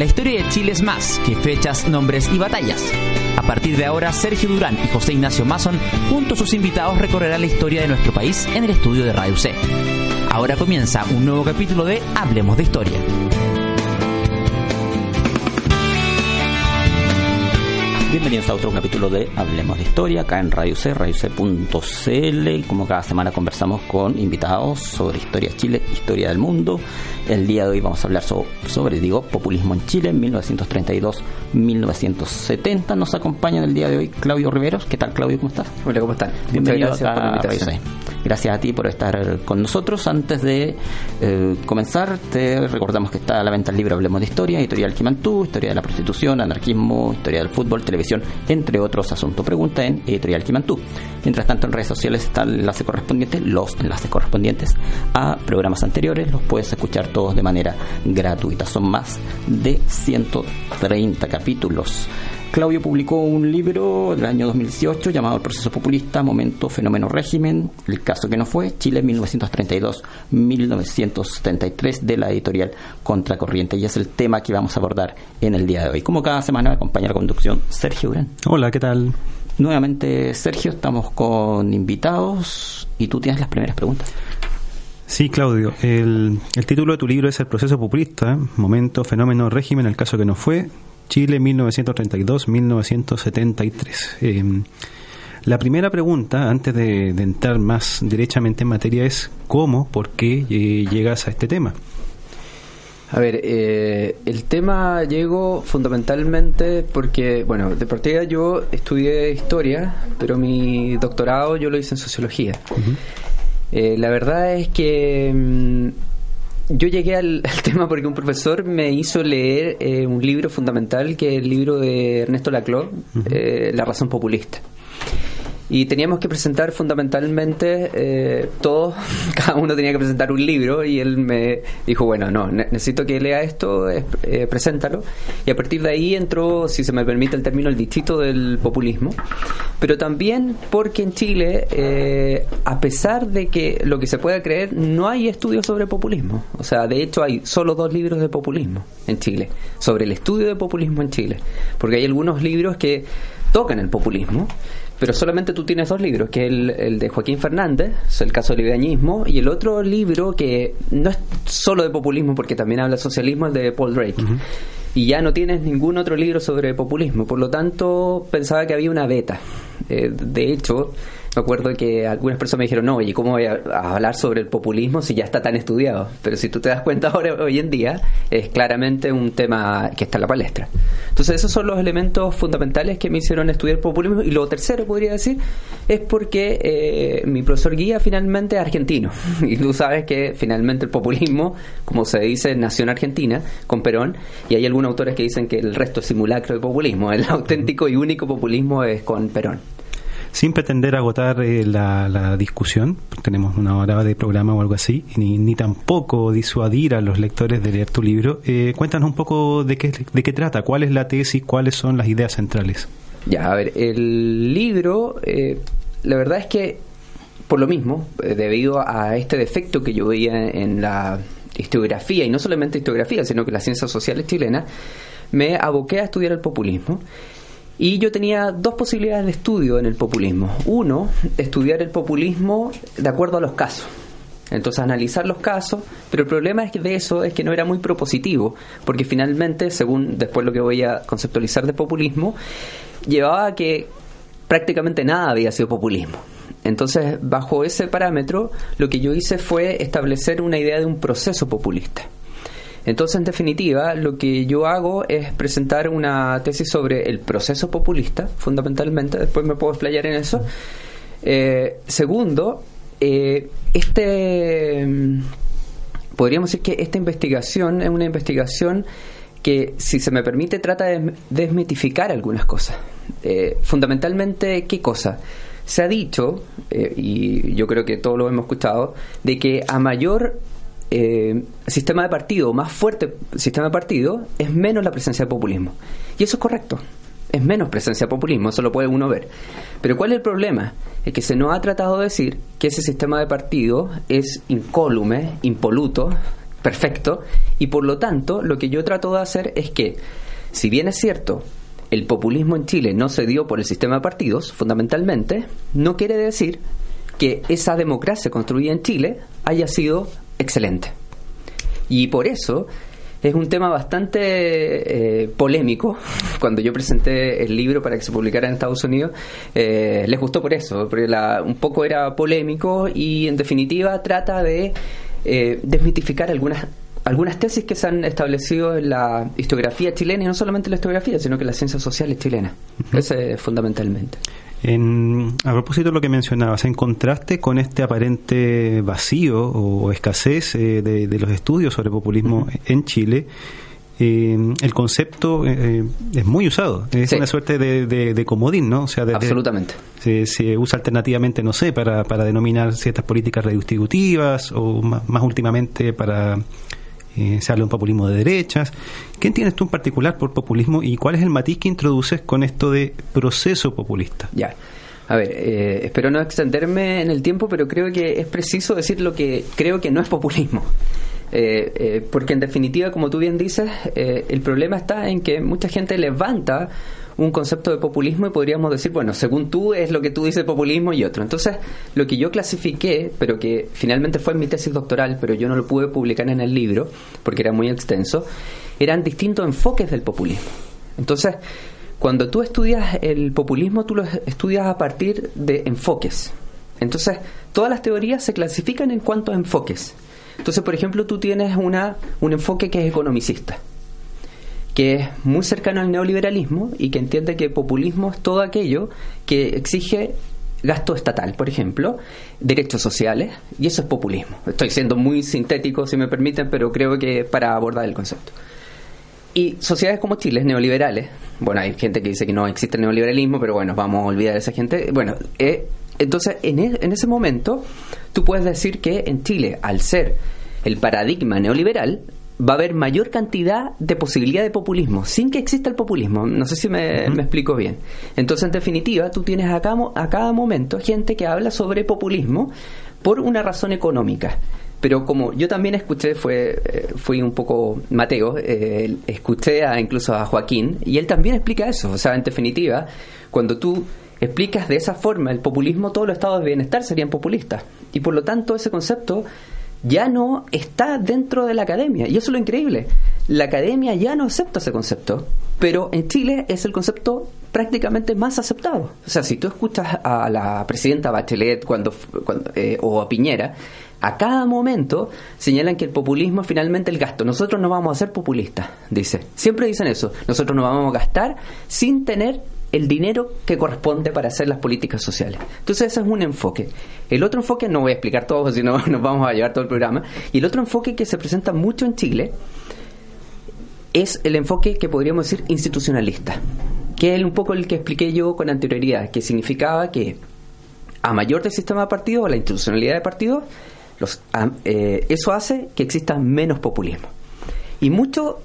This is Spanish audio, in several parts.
La historia de Chile es más que fechas, nombres y batallas. A partir de ahora, Sergio Durán y José Ignacio Mason, junto a sus invitados, recorrerán la historia de nuestro país en el estudio de Radio C. Ahora comienza un nuevo capítulo de Hablemos de Historia. Bienvenidos a otro capítulo de Hablemos de Historia, acá en Radio C, radioc.cl. Como cada semana conversamos con invitados sobre historia de Chile, historia del mundo. El día de hoy vamos a hablar sobre, digo, populismo en Chile, 1932-1970. Nos acompaña en el día de hoy Claudio Riveros. ¿Qué tal, Claudio? ¿Cómo estás? Hola, ¿cómo están? Bienvenido gracias a por la invitación. Gracias a ti por estar con nosotros. Antes de eh, comenzar, te recordamos que está a la venta el libro Hablemos de Historia, Editorial Quimantú, Historia de la Prostitución, Anarquismo, Historia del Fútbol, Televisión, entre otros asuntos. Pregunta en Editorial Quimantú. Mientras tanto, en redes sociales está el enlace correspondiente, los enlaces correspondientes a programas anteriores. Los puedes escuchar todos de manera gratuita. Son más de 130 capítulos. Claudio publicó un libro del año 2018 llamado El proceso populista, momento, fenómeno, régimen, el caso que no fue, Chile 1932-1973 de la editorial Contracorriente y es el tema que vamos a abordar en el día de hoy. Como cada semana me acompaña la conducción Sergio Uren. Hola, ¿qué tal? Nuevamente Sergio, estamos con invitados y tú tienes las primeras preguntas. Sí, Claudio. El, el, título de tu libro es El proceso populista, momento, fenómeno, régimen, el caso que no fue, Chile 1932-1973. Eh, la primera pregunta, antes de, entrar más derechamente en materia, es ¿cómo, por qué eh, llegas a este tema? A ver, eh, el tema llegó fundamentalmente porque, bueno, de partida yo estudié historia, pero mi doctorado yo lo hice en sociología. la verdad es que mm, yo llegué al, tema porque un profesor me hizo leer eh, un libro fundamental que es el libro de Ernesto Laclau, eh, La razón populista y teníamos que presentar fundamentalmente eh, todos, cada uno tenía que presentar un libro y él me dijo, bueno, no, necesito que lea esto, eh, preséntalo. Y a partir de ahí entró, si se me permite el término, el distrito del populismo. Pero también porque en Chile, eh, a pesar de que lo que se pueda creer, no hay estudios sobre populismo. O sea, de hecho hay solo dos libros de populismo en Chile, sobre el estudio de populismo en Chile. Porque hay algunos libros que tocan el populismo, pero solamente tú tienes dos libros, que es el, de Joaquín Fernández, es el caso del librañismo, y el otro libro que no es solo de populismo, porque también habla de socialismo, es de Paul Drake. Y ya no tienes ningún otro libro sobre populismo, por lo tanto pensaba que había una beta. Eh, de hecho, me acuerdo que algunas personas me dijeron, no, oye, ¿cómo voy a, hablar sobre el populismo si ya está tan estudiado? Pero si tú te das cuenta ahora, hoy en día, es claramente un tema que está en la palestra. Entonces, esos son los elementos fundamentales que me hicieron estudiar populismo. Y lo tercero, podría decir, es porque eh, mi profesor guía finalmente es argentino. Y tú sabes que finalmente el populismo, como se dice, nació en Argentina, con Perón, y hay algunos autores que dicen que el resto es simulacro de populismo. El auténtico y único populismo es con Perón sin pretender agotar eh, la, discusión, tenemos una hora de programa o algo así, ni, ni tampoco disuadir a los lectores de leer tu libro, eh, cuéntanos un poco de qué, de qué trata, cuál es la tesis, cuáles son las ideas centrales. Ya, a ver, el libro, eh, la verdad es que, por lo mismo, debido a este defecto que yo veía en la historiografía, y no solamente historiografía, sino que las ciencias sociales chilenas, me aboqué a estudiar el populismo. Y yo tenía dos posibilidades de estudio en el populismo. Uno, estudiar el populismo de acuerdo a los casos. Entonces analizar los casos, pero el problema es que de eso es que no era muy propositivo, porque finalmente, según después lo que voy a conceptualizar de populismo, llevaba a que prácticamente nada había sido populismo. Entonces, bajo ese parámetro, lo que yo hice fue establecer una idea de un proceso populista. Entonces, en definitiva, lo que yo hago es presentar una tesis sobre el proceso populista, fundamentalmente, después me puedo explayar en eso. Eh, segundo, eh, este podríamos decir que esta investigación es una investigación que, si se me permite, trata de desmitificar algunas cosas. Eh, fundamentalmente, ¿qué cosa? Se ha dicho, y yo creo que todos lo hemos escuchado, de que a mayor eh, sistema de partido, más fuerte sistema de partido, es menos la presencia de populismo. Y eso es correcto. Es menos presencia de populismo, eso lo puede uno ver. Pero ¿cuál es el problema? Es que se nos ha tratado de decir que ese sistema de partido es incólume, impoluto, perfecto y por lo tanto lo que yo trato de hacer es que, si bien es cierto, el populismo en Chile no se dio por el sistema de partidos, fundamentalmente, no quiere decir que esa democracia construida en Chile haya sido excelente. Y por eso es un tema bastante eh, polémico. Cuando yo presenté el libro para que se publicara en Estados Unidos, eh, les gustó por eso, porque un poco era polémico y en definitiva trata de eh, desmitificar algunas algunas tesis que se han establecido en la historiografía chilena y no solamente la historiografía, sino que las ciencias sociales chilenas. Ese es fundamentalmente. En, a propósito de lo que mencionabas, en contraste con este aparente vacío o escasez eh, de, los estudios sobre populismo en Chile, eh, el concepto eh, es muy usado. Es una suerte de, comodín, ¿no? O sea, Absolutamente. Se, usa alternativamente, no sé, para, para denominar ciertas políticas redistributivas o más, últimamente para se habla de un populismo de derechas. ¿Qué entiendes tú en particular por populismo y cuál es el matiz que introduces con esto de proceso populista? Ya. A ver, eh, espero no extenderme en el tiempo, pero creo que es preciso decir lo que creo que no es populismo. Eh, eh, porque en definitiva, como tú bien dices, el problema está en que mucha gente levanta un concepto de populismo y podríamos decir, bueno, según tú es lo que tú dices populismo y otro. Entonces, lo que yo clasifiqué, pero que finalmente fue mi tesis doctoral, pero yo no lo pude publicar en el libro porque era muy extenso, eran distintos enfoques del populismo. Entonces, cuando tú estudias el populismo, tú lo estudias a partir de enfoques. Entonces, todas las teorías se clasifican en cuanto a enfoques. Entonces, por ejemplo, tú tienes una, un enfoque que es economicista, que es muy cercano al neoliberalismo y que entiende que populismo es todo aquello que exige gasto estatal, por ejemplo, derechos sociales, y eso es populismo. Estoy siendo muy sintético, si me permiten, pero creo que para abordar el concepto. Y sociedades como Chile, neoliberales, bueno, hay gente que dice que no existe el neoliberalismo, pero bueno, vamos a olvidar a esa gente. Bueno, eh, entonces en, e, en ese momento tú puedes decir que en Chile, al ser el paradigma neoliberal, va a haber mayor cantidad de posibilidad de populismo, sin que exista el populismo. No sé si me, me explico bien. Entonces, en definitiva, tú tienes a a cada momento gente que habla sobre populismo por una razón económica. Pero como yo también escuché, fue, eh, fui un poco Mateo, eh, escuché a, incluso a Joaquín, y él también explica eso. O sea, en definitiva, cuando tú explicas de esa forma el populismo, todos los estados de bienestar serían populistas. Y por lo tanto, ese concepto ya no está dentro de la academia. Y eso es lo increíble. La academia ya no acepta ese concepto, pero en Chile es el concepto prácticamente más aceptado. O sea, si tú escuchas a la presidenta Bachelet cuando, eh, o a Piñera, a cada momento señalan que el populismo es finalmente el gasto. Nosotros no vamos a ser populistas, dice. Siempre dicen eso. Nosotros no vamos a gastar sin tener el dinero que corresponde para hacer las políticas sociales. Entonces ese es un enfoque. El otro enfoque, no voy a explicar todo, si no nos vamos a llevar todo el programa, y el otro enfoque que se presenta mucho en Chile es el enfoque que podríamos decir institucionalista, que es un poco el que expliqué yo con anterioridad, que significaba que a mayor del sistema de partidos o la institucionalidad de partidos, eh, eso hace que exista menos populismo. Y mucho,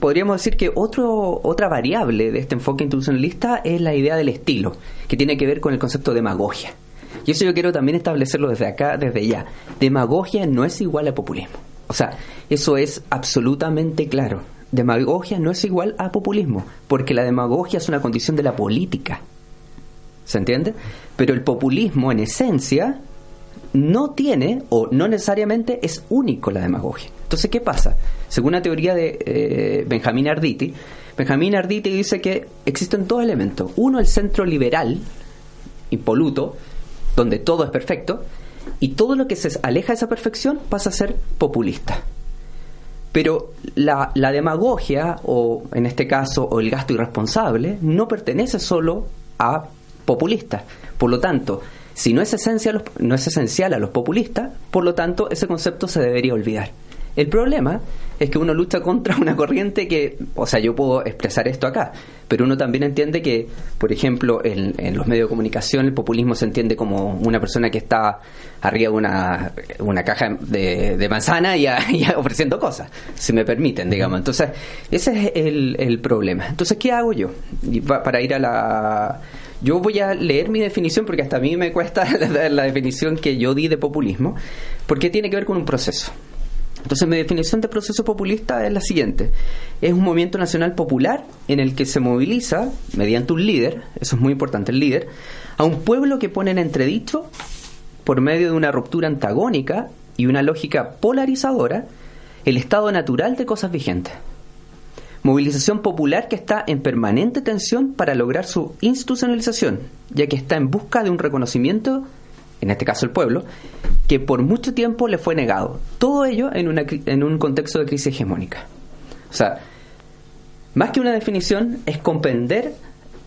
podríamos decir que otro, otra variable de este enfoque institucionalista es la idea del estilo, que tiene que ver con el concepto de demagogia. Y eso yo quiero también establecerlo desde acá, desde ya. Demagogia no es igual a populismo. O sea, eso es absolutamente claro. Demagogia no es igual a populismo, porque la demagogia es una condición de la política. ¿Se entiende? Pero el populismo, en esencia, no tiene o no necesariamente es único la demagogia. Entonces, ¿qué pasa? Según la teoría de eh, Benjamín Arditi, Benjamín Arditi dice que existen dos elementos. Uno, el centro liberal, impoluto, donde todo es perfecto, y todo lo que se aleja de esa perfección pasa a ser populista. Pero la, la demagogia, o en este caso, o el gasto irresponsable, no pertenece solo a populistas. Por lo tanto, si no es, esencial, no es esencial a los populistas, por lo tanto ese concepto se debería olvidar. El problema es que uno lucha contra una corriente que, o sea, yo puedo expresar esto acá, pero uno también entiende que, por ejemplo, en, los medios de comunicación el populismo se entiende como una persona que está arriba de una, una caja de, manzana y, ofreciendo cosas, si me permiten, digamos. Entonces, ese es el, el problema. Entonces, ¿qué hago yo? para ir a la yo voy a leer mi definición porque hasta a mí me cuesta la, definición que yo di de populismo, porque tiene que ver con un proceso. Entonces mi definición de proceso populista es la siguiente. Es un movimiento nacional popular en el que se moviliza, mediante un líder, eso es muy importante, el líder, a un pueblo que pone en entredicho, por medio de una ruptura antagónica y una lógica polarizadora, el estado natural de cosas vigentes. Movilización popular que está en permanente tensión para lograr su institucionalización, ya que está en busca de un reconocimiento, en este caso el pueblo, que por mucho tiempo le fue negado. Todo ello en, una, en un contexto de crisis hegemónica. O sea, más que una definición, es comprender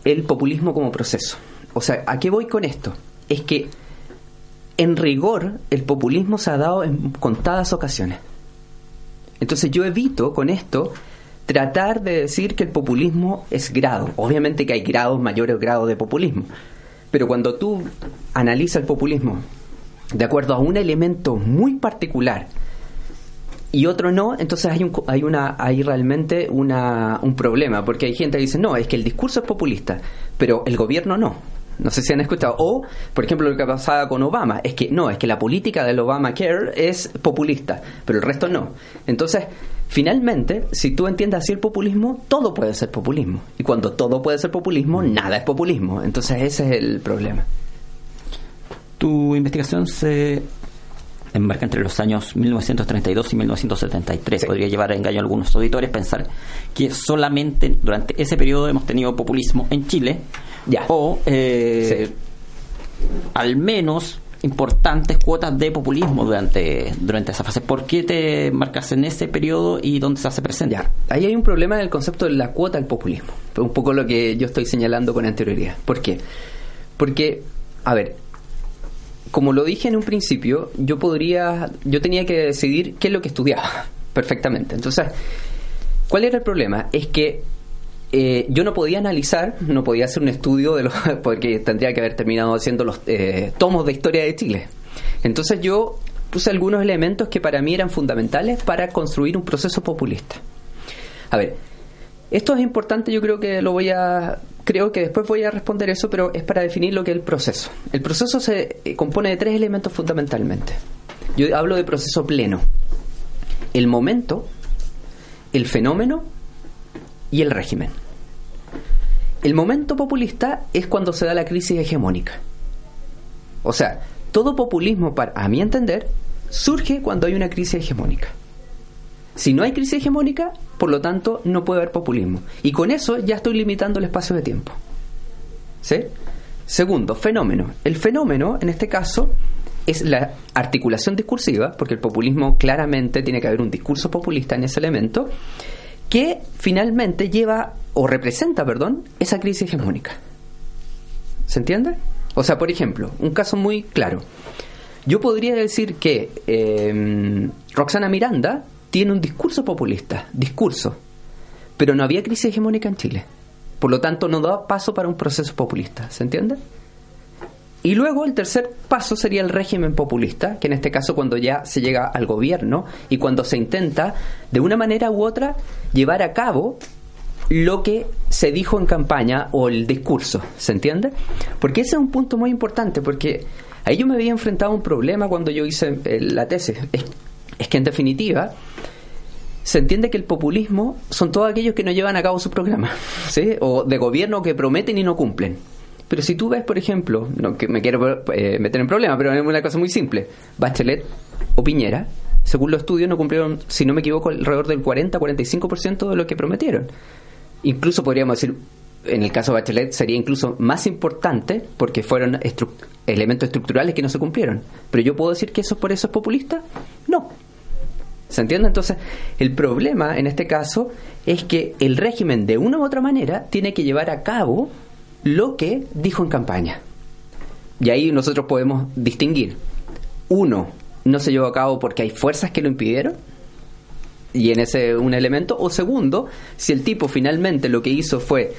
el populismo como proceso. O sea, ¿a qué voy con esto? Es que, en rigor, el populismo se ha dado en contadas ocasiones. Entonces yo evito con esto tratar de decir que el populismo es grado. Obviamente que hay grados, mayores grados de populismo. Pero cuando tú analizas el populismo de acuerdo a un elemento muy particular y otro no, entonces hay un, hay una hay realmente una, un problema, porque hay gente que dice, "No, es que el discurso es populista, pero el gobierno no." No sé si han escuchado. O, por ejemplo, lo que pasaba con Obama, es que no, es que la política del Obamacare es populista, pero el resto no. Entonces, finalmente, si tú entiendes así el populismo, todo puede ser populismo. Y cuando todo puede ser populismo, nada es populismo. Entonces, ese es el problema. Tu investigación se enmarca entre los años 1932 y 1973. Podría llevar a engaño a algunos auditores pensar que solamente durante ese periodo hemos tenido populismo en Chile Ya. o eh, al menos importantes cuotas de populismo durante, durante esa fase. ¿Por qué te marcas en ese periodo y dónde se hace presente? Ya, ahí hay un problema en el concepto de la cuota del populismo. Un poco lo que yo estoy señalando con anterioridad. ¿Por qué? Porque, a ver, como lo dije en un principio, yo podría, yo tenía que decidir qué es lo que estudiaba perfectamente. Entonces, ¿cuál era el problema? Es que eh, yo no podía analizar, no podía hacer un estudio de los, porque tendría que haber terminado haciendo los eh, tomos de historia de Chile. Entonces yo puse algunos elementos que para mí eran fundamentales para construir un proceso populista. A ver, esto es importante, yo creo que lo voy a creo que después voy a responder eso, pero es para definir lo que es el proceso. El proceso se eh, compone de tres elementos fundamentalmente. Yo hablo de proceso pleno. El momento, el fenómeno y el régimen. El momento populista es cuando se da la crisis hegemónica. O sea, todo populismo, para, a mi entender, surge cuando hay una crisis hegemónica. Si no hay crisis hegemónica, por lo tanto, no puede haber populismo. Y con eso ya estoy limitando el espacio de tiempo. ¿Sí? Segundo, fenómeno. El fenómeno, en este caso, es la articulación discursiva, porque el populismo claramente tiene que haber un discurso populista en ese elemento, que finalmente lleva o representa, perdón, esa crisis hegemónica. ¿Se entiende? O sea, por ejemplo, un caso muy claro. Yo podría decir que eh, Roxana Miranda tiene un discurso populista, discurso, pero no había crisis hegemónica en Chile. Por lo tanto, no da paso para un proceso populista. ¿Se entiende? Y luego el tercer paso sería el régimen populista, que en este caso cuando ya se llega al gobierno y cuando se intenta, de una manera u otra, llevar a cabo lo que se dijo en campaña o el discurso, ¿se entiende? Porque ese es un punto muy importante, porque ahí yo me había enfrentado a un problema cuando yo hice eh, la tesis. Es, que en definitiva se entiende que el populismo son todos aquellos que no llevan a cabo su programa, ¿sí? O de gobierno que prometen y no cumplen. Pero si tú ves, por ejemplo, no que me quiero eh, meter en problema, pero es una cosa muy simple. Bachelet o Piñera, según los estudios, no cumplieron, si no me equivoco, alrededor del 40-45% de lo que prometieron. Incluso podríamos decir, en el caso de Bachelet sería incluso más importante porque fueron elementos estructurales que no se cumplieron. Pero yo puedo decir que eso por eso es populista? No. ¿Se entiende? Entonces, el problema en este caso es que el régimen de una u otra manera tiene que llevar a cabo lo que dijo en campaña. Y ahí nosotros podemos distinguir. Uno, no se llevó a cabo porque hay fuerzas que lo impidieron. Y en ese un elemento. O segundo, si el tipo finalmente lo que hizo fue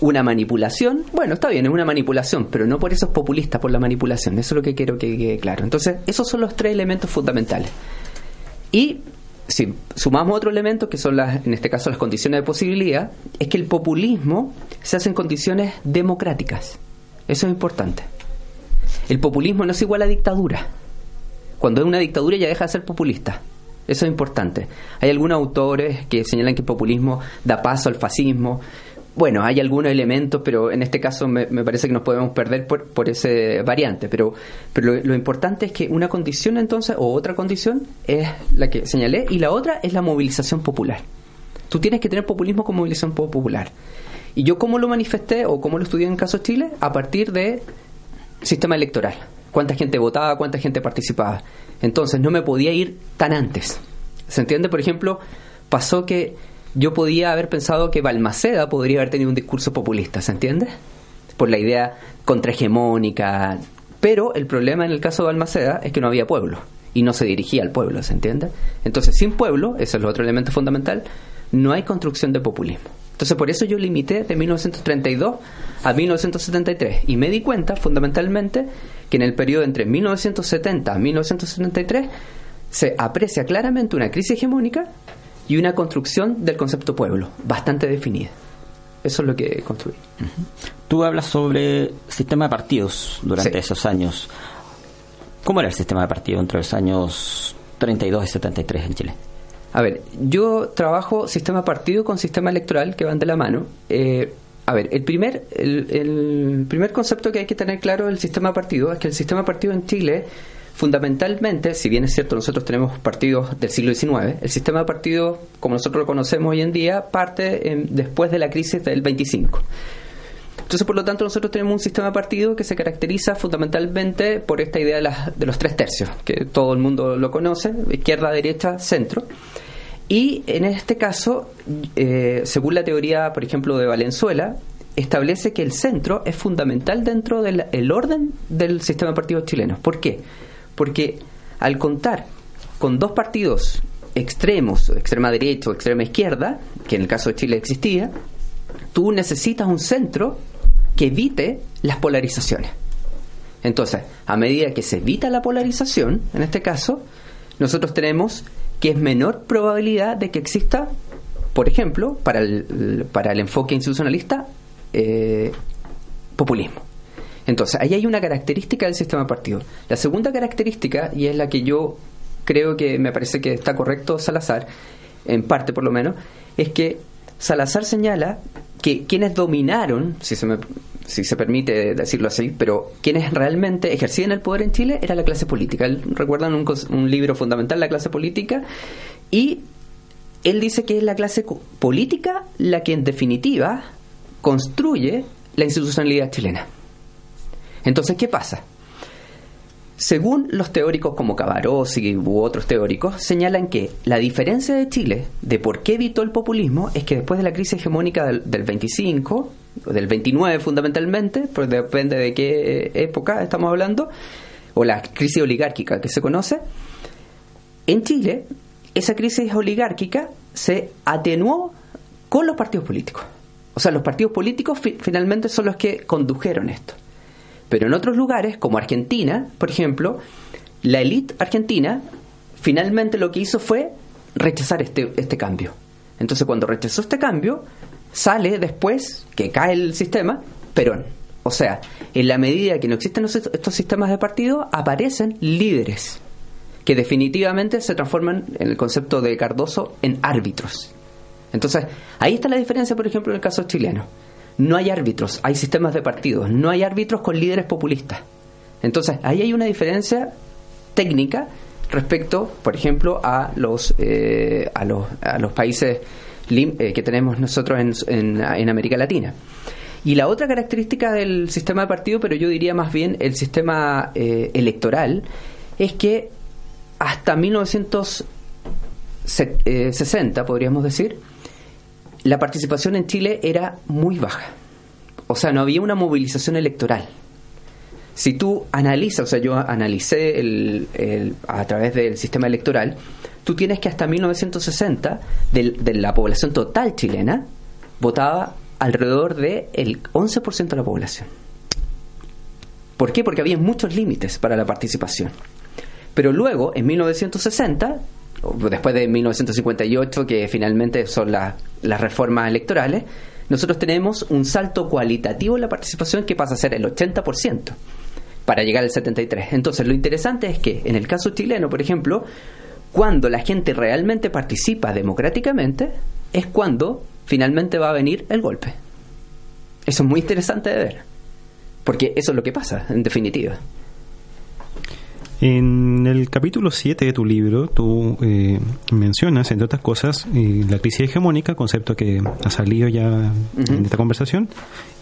una manipulación, bueno, está bien, es una manipulación, pero no por eso es populista, por la manipulación. Eso es lo que quiero que quede claro. Entonces, esos son los tres elementos fundamentales. Y si sumamos otro elemento, que son las, en este caso las condiciones de posibilidad, es que el populismo se hace en condiciones democráticas. Eso es importante. El populismo no es igual a dictadura. Cuando es una dictadura ya deja de ser populista. Eso es importante. Hay algunos autores que señalan que el populismo da paso al fascismo. Bueno, hay algunos elementos, pero en este caso me, parece que nos podemos perder por, por ese variante. Pero, pero lo, importante es que una condición entonces, o otra condición, es la que señalé, y la otra es la movilización popular. Tú tienes que tener populismo con movilización popular. Y yo cómo lo manifesté o cómo lo estudié en caso Chile, a partir de sistema electoral. Cuánta gente votaba, cuánta gente participaba. Entonces no me podía ir tan antes. ¿Se entiende? Por ejemplo, pasó que yo podía haber pensado que Balmaceda podría haber tenido un discurso populista, ¿se entiende? Por la idea contrahegemónica. Pero el problema en el caso de Balmaceda es que no había pueblo y no se dirigía al pueblo, ¿se entiende? Entonces, sin pueblo, ese es el otro elemento fundamental, no hay construcción de populismo. Entonces, por eso yo limité de 1932 a 1973 y me di cuenta, fundamentalmente, que en el periodo entre 1970 a 1973 se aprecia claramente una crisis hegemónica y una construcción del concepto pueblo, bastante definida. Eso es lo que construí. Tú hablas sobre sistema de partidos durante esos años. ¿Cómo era el sistema de partidos entre los años 32 y 73 en Chile? A ver, yo trabajo sistema partido con sistema electoral que van de la mano. Eh, a ver, el primer, el, primer concepto que hay que tener claro del sistema partido es que el sistema partido en Chile, fundamentalmente, si bien es cierto, nosotros tenemos partidos del siglo XIX, el sistema de partido, como nosotros lo conocemos hoy en día, parte después de la crisis del 25. Entonces, por lo tanto, nosotros tenemos un sistema de partido que se caracteriza fundamentalmente por esta idea de, de los tres tercios, que todo el mundo lo conoce, izquierda, derecha, centro. Y en este caso, eh, según la teoría, por ejemplo, de Valenzuela, establece que el centro es fundamental dentro del orden del sistema de partidos chilenos. ¿Por qué? Porque al contar con dos partidos extremos, extrema derecha o extrema izquierda, que en el caso de Chile existía, tú necesitas un centro que evite las polarizaciones. Entonces, a medida que se evita la polarización, en este caso, nosotros tenemos que es menor probabilidad de que exista, por ejemplo, para el, para el enfoque institucionalista, eh, populismo. Entonces, ahí hay una característica del sistema partido. La segunda característica, y es la que yo creo que me parece que está correcto Salazar, en parte por lo menos, es que Salazar señala que quienes dominaron, si se, me, si se permite decirlo así, pero quienes realmente ejercían el poder en Chile era la clase política. recuerdan un, un libro fundamental, La clase política, y él dice que es la clase política la que en definitiva construye la institucionalidad chilena. Entonces, ¿qué pasa? Según los teóricos como Cavarossi u otros teóricos, señalan que la diferencia de Chile de por qué evitó el populismo es que después de la crisis hegemónica del, 25, o del 29 fundamentalmente, pues depende de qué época estamos hablando, o la crisis oligárquica que se conoce, en Chile esa crisis oligárquica se atenuó con los partidos políticos. O sea, los partidos políticos finalmente son los que condujeron esto. Pero en otros lugares, como Argentina, por ejemplo, la élite argentina finalmente lo que hizo fue rechazar este, este cambio. Entonces, cuando rechazó este cambio, sale después, que cae el sistema, Perón. O sea, en la medida que no existen estos sistemas de partido, aparecen líderes que definitivamente se transforman en el concepto de Cardoso en árbitros. Entonces, ahí está la diferencia, por ejemplo, en el caso chileno no hay árbitros, hay sistemas de partidos, no hay árbitros con líderes populistas. Entonces, ahí hay una diferencia técnica respecto, por ejemplo, a los, eh, a los, a los países eh, que tenemos nosotros en, en, América Latina. Y la otra característica del sistema de partido, pero yo diría más bien el sistema eh, electoral, es que hasta 1960, podríamos decir, la participación en Chile era muy baja. O sea, no había una movilización electoral. Si tú analizas, o sea, yo analicé el, a través del sistema electoral, tú tienes que hasta 1960 de, la población total chilena votaba alrededor del el 11% de la población. ¿Por qué? Porque había muchos límites para la participación. Pero luego, en 1960, después de 1958, que finalmente son las reformas electorales, nosotros tenemos un salto cualitativo en la participación que pasa a ser el 80% para llegar al 73%. Entonces, lo interesante es que en el caso chileno, por ejemplo, cuando la gente realmente participa democráticamente, es cuando finalmente va a venir el golpe. Eso es muy interesante de ver, porque eso es lo que pasa, en definitiva. En el capítulo 7 de tu libro, tú eh, mencionas, entre otras cosas, eh, la crisis hegemónica, concepto que ha salido ya en esta conversación,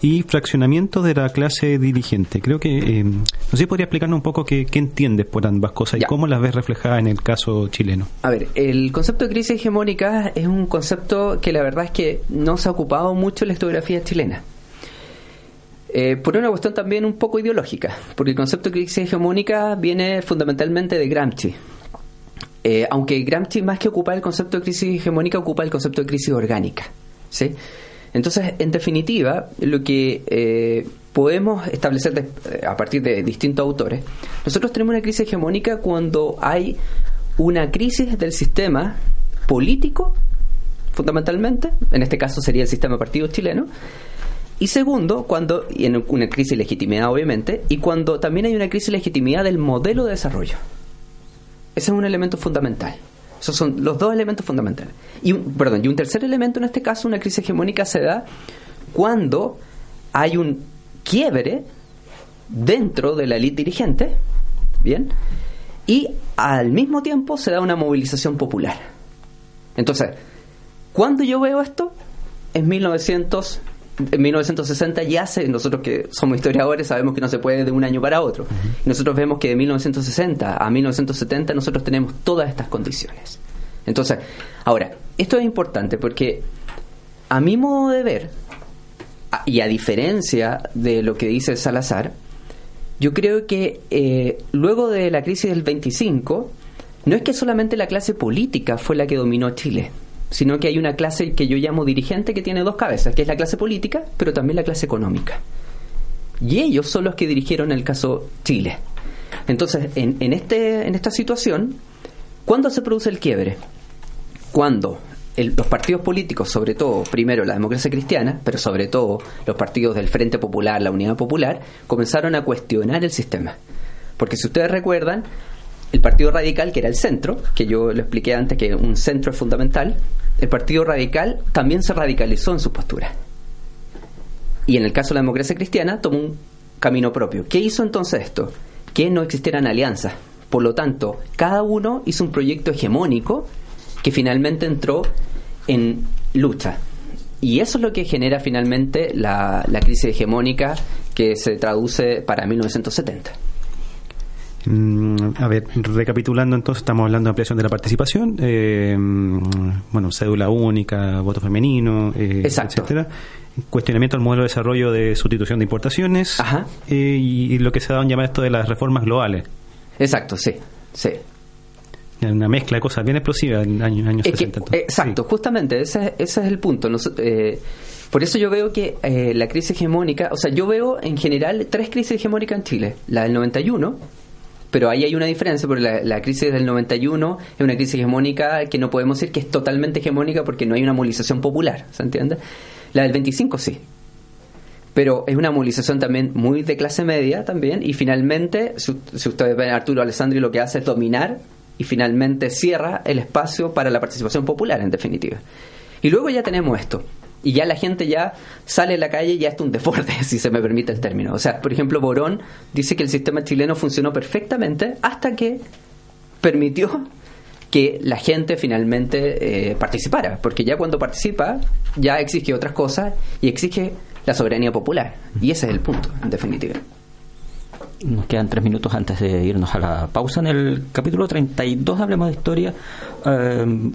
y fraccionamiento de la clase dirigente. Creo que, eh, no sé si podría explicarnos un poco qué, entiendes por ambas cosas y cómo las ves reflejadas en el caso chileno. A ver, el concepto de crisis hegemónica es un concepto que la verdad es que no se ha ocupado mucho en la historiografía chilena. Eh, por una cuestión también un poco ideológica, porque el concepto de crisis hegemónica viene fundamentalmente de Gramsci. Eh, aunque Gramsci más que ocupar el concepto de crisis hegemónica ocupa el concepto de crisis orgánica. ¿sí? Entonces, en definitiva, lo que eh, podemos establecer a partir de distintos autores, nosotros tenemos una crisis hegemónica cuando hay una crisis del sistema político, fundamentalmente, en este caso sería el sistema partido chileno, y segundo, cuando, y en una crisis de legitimidad obviamente, y cuando también hay una crisis de legitimidad del modelo de desarrollo. Ese es un elemento fundamental. Esos son los dos elementos fundamentales. Y un, perdón, y un tercer elemento en este caso, una crisis hegemónica se da cuando hay un quiebre dentro de la élite dirigente, ¿bien? Y al mismo tiempo se da una movilización popular. Entonces, cuando yo veo esto? En 1900 en 1960 ya se, nosotros que somos historiadores sabemos que no se puede de un año para otro. Nosotros vemos que de 1960 a 1970 nosotros tenemos todas estas condiciones. Entonces, ahora, esto es importante porque a mi modo de ver, y a diferencia de lo que dice Salazar, yo creo que eh, luego de la crisis del 25, no es que solamente la clase política fue la que dominó Chile sino que hay una clase que yo llamo dirigente que tiene dos cabezas, que es la clase política, pero también la clase económica. Y ellos son los que dirigieron el caso Chile. Entonces, en, en, este, en esta situación, ¿cuándo se produce el quiebre? Cuando los partidos políticos, sobre todo, primero la democracia cristiana, pero sobre todo los partidos del Frente Popular, la Unidad Popular, comenzaron a cuestionar el sistema. Porque si ustedes recuerdan, el Partido Radical, que era el centro, que yo lo expliqué antes, que un centro es fundamental, el Partido Radical también se radicalizó en su postura. Y en el caso de la democracia cristiana tomó un camino propio. ¿Qué hizo entonces esto? Que no existieran alianzas. Por lo tanto, cada uno hizo un proyecto hegemónico que finalmente entró en lucha. Y eso es lo que genera finalmente la, la crisis hegemónica que se traduce para 1970. Mm, a ver, recapitulando entonces, estamos hablando de ampliación de la participación, eh, bueno, cédula única, voto femenino, eh, etcétera. Cuestionamiento del modelo de desarrollo de sustitución de importaciones eh, y, lo que se ha dado en llamar esto de las reformas globales. Exacto, sí, sí. Una mezcla de cosas bien explosiva en años, años 60. exacto, justamente, ese, ese, es el punto. por eso yo veo que la crisis hegemónica, o sea, yo veo en general tres crisis hegemónicas en Chile. La del 91, pero ahí hay una diferencia, porque la, crisis del 91 es una crisis hegemónica que no podemos decir que es totalmente hegemónica porque no hay una movilización popular, ¿se entiende? La del 25 sí, pero es una movilización también muy de clase media también, y finalmente, si, si ustedes ven Arturo Alessandri lo que hace es dominar y finalmente cierra el espacio para la participación popular, en definitiva. Y luego ya tenemos esto, y ya la gente ya sale a la calle y ya es un deporte, si se me permite el término. O sea, por ejemplo, Borón dice que el sistema chileno funcionó perfectamente hasta que permitió que la gente finalmente eh, participara, porque ya cuando participa ya exige otras cosas y exige la soberanía popular. Y ese es el punto, en definitiva. Nos quedan tres minutos antes de irnos a la pausa. En el capítulo 32 Hablemos de Historia. Eh,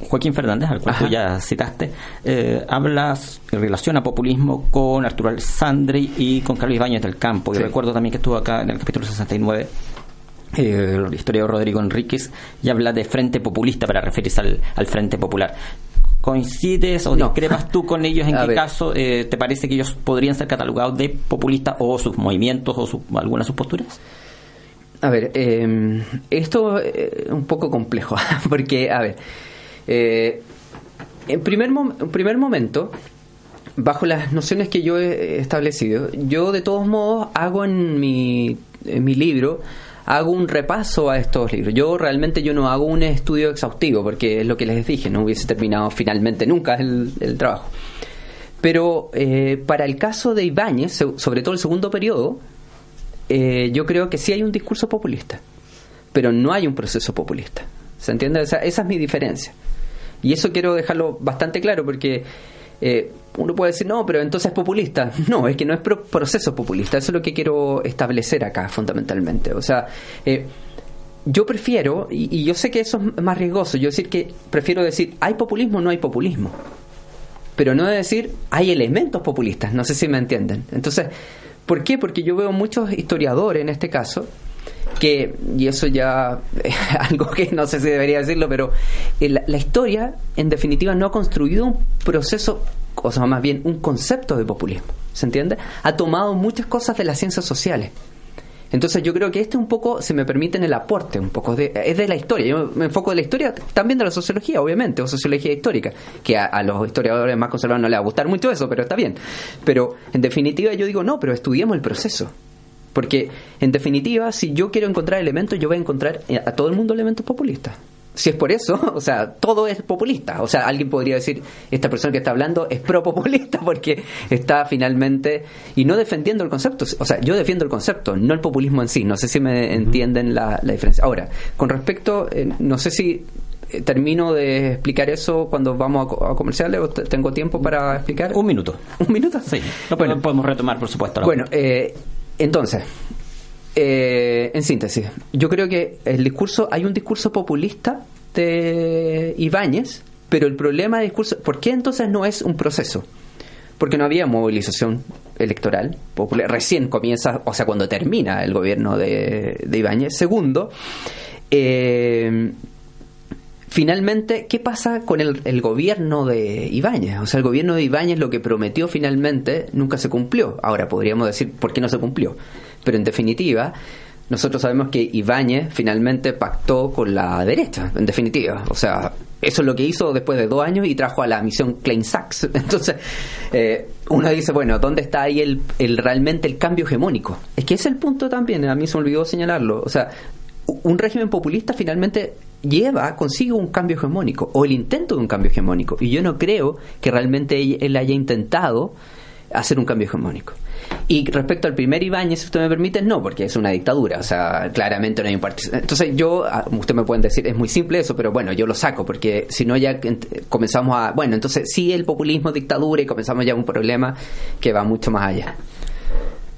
Joaquín Fernández, al cual tú ya citaste, eh, hablas en relación a populismo con Arturo Alessandri y con Carlos Ibáñez del Campo. Y recuerdo también que estuvo acá en el capítulo 69 eh, el historiador Rodrigo Enríquez y habla de Frente Populista para referirse al, Frente Popular. ¿Coincides o discrepas tú con ellos? ¿En qué caso eh, te parece que ellos podrían ser catalogados de populistas o sus movimientos o su, algunas de sus posturas? A ver, eh, esto es un poco complejo, porque, a ver, eh, en primer, primer momento, bajo las nociones que yo he establecido, yo de todos modos hago en mi, en mi libro, hago un repaso a estos libros. Yo realmente yo no hago un estudio exhaustivo porque es lo que les dije, no hubiese terminado finalmente nunca el, el trabajo. Pero eh, para el caso de Ibáñez, sobre todo el segundo periodo, eh, yo creo que sí hay un discurso populista, pero no hay un proceso populista. ¿Se entiende? esa es mi diferencia. Y eso quiero dejarlo bastante claro porque eh, uno puede decir, no, pero entonces es populista. No, es que no es proceso populista. Eso es lo que quiero establecer acá fundamentalmente. O sea, eh, yo prefiero, y, yo sé que eso es más riesgoso, yo decir que prefiero decir, ¿hay populismo o no hay populismo? Pero no de decir, hay elementos populistas. No sé si me entienden. Entonces, ¿por qué? Porque yo veo muchos historiadores en este caso que, y eso ya algo que no sé si debería decirlo, pero eh, la, historia, en definitiva, no ha construido un proceso, o sea, más bien un concepto de populismo, ¿se entiende? Ha tomado muchas cosas de las ciencias sociales. Entonces yo creo que este un poco, se me permite en el aporte, un poco de, es de la historia. Yo me enfoco de la historia, también de la sociología, obviamente, o sociología histórica, que a, a, los historiadores más conservadores no les va a gustar mucho eso, pero está bien. Pero en definitiva yo digo, no, pero estudiemos el proceso. Porque, en definitiva, si yo quiero encontrar elementos, yo voy a encontrar a todo el mundo elementos populistas. Si es por eso, o sea, todo es populista. O sea, alguien podría decir, esta persona que está hablando es pro-populista porque está finalmente, y no defendiendo el concepto. O sea, yo defiendo el concepto, no el populismo en sí. No sé si me entienden la, diferencia. Ahora, con respecto, eh, no sé si eh, termino de explicar eso cuando vamos a, comerciales o tengo tiempo para explicar. Un minuto. ¿Un minuto? Sí. Lo podemos retomar, por supuesto. Bueno, eh, entonces, eh, en síntesis, yo creo que el discurso, hay un discurso populista de Ibáñez, pero el problema del discurso, ¿por qué entonces no es un proceso? Porque no había movilización electoral popular, recién comienza, o sea, cuando termina el gobierno de, de Ibáñez. Segundo, eh, finalmente, ¿qué pasa con el, gobierno de Ibáñez? O sea, el gobierno de Ibáñez lo que prometió finalmente nunca se cumplió. Ahora podríamos decir por qué no se cumplió. Pero en definitiva, nosotros sabemos que Ibáñez finalmente pactó con la derecha, en definitiva. O sea, eso es lo que hizo después de dos años y trajo a la misión Klein Sachs. Entonces, eh, uno dice, bueno, ¿dónde está ahí el, el, realmente el cambio hegemónico? Es que ese es el punto también, a mí se me olvidó señalarlo. O sea, un régimen populista finalmente lleva consigo un cambio hegemónico o el intento de un cambio hegemónico. Y yo no creo que realmente él haya intentado hacer un cambio hegemónico. Y respecto al primer Ibáñez, si usted me permite, no, porque es una dictadura, o sea, claramente no hay un partido. Entonces yo, ah, usted me pueden decir, es muy simple eso, pero bueno, yo lo saco, porque si no ya comenzamos a, bueno, entonces sí el populismo dictadura y comenzamos ya un problema que va mucho más allá.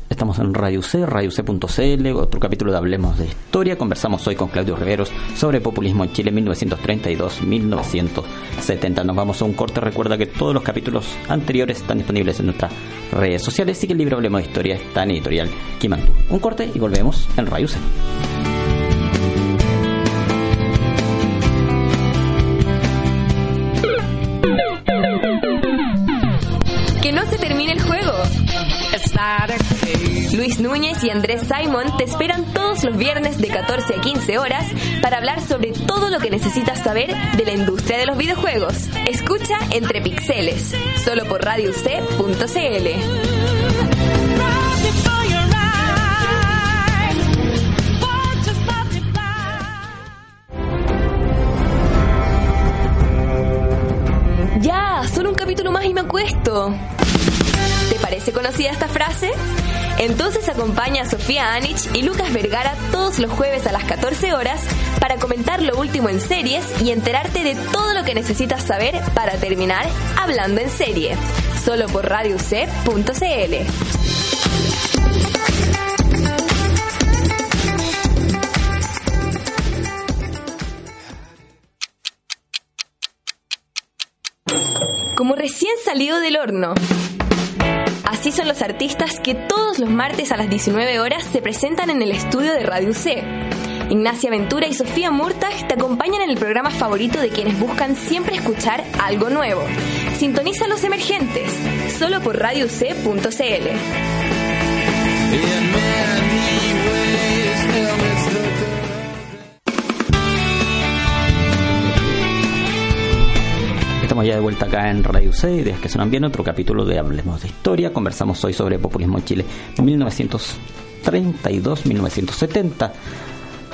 Estamos en Radio C, radioc.cl, otro capítulo de Hablemos de Historia. Conversamos hoy con Claudio Riveros sobre populismo en Chile 1932-1970. Nos vamos a un corte. Recuerda que todos los capítulos anteriores están disponibles en nuestras redes sociales y que el libro Hablemos de Historia está en editorial Kimantú. Un corte y volvemos en Radio C. Luis Núñez y Andrés Simon te esperan todos los viernes de 14 a 15 horas para hablar sobre todo lo que necesitas saber de la industria de los videojuegos. Escucha Entre Pixeles, solo por radioc.cl. Ya, solo un capítulo más y me acuesto. ¿Te parece conocida esta frase? Entonces acompaña a Sofía Anich y Lucas Vergara todos los jueves a las 14 horas para comentar lo último en series y enterarte de todo lo que necesitas saber para terminar hablando en serie. Solo por radioc.cl. Como recién salido del horno. Así son los artistas que todos los martes a las 19 horas se presentan en el estudio de Radio C. Ignacia Ventura y Sofía Murtag te acompañan en el programa favorito de quienes buscan siempre escuchar algo nuevo. Sintoniza los emergentes, solo por radioc.cl. ya de vuelta acá en Radio C, ideas que suenan bien, otro capítulo de Hablemos de Historia. Conversamos hoy sobre populismo en Chile 1932-1970.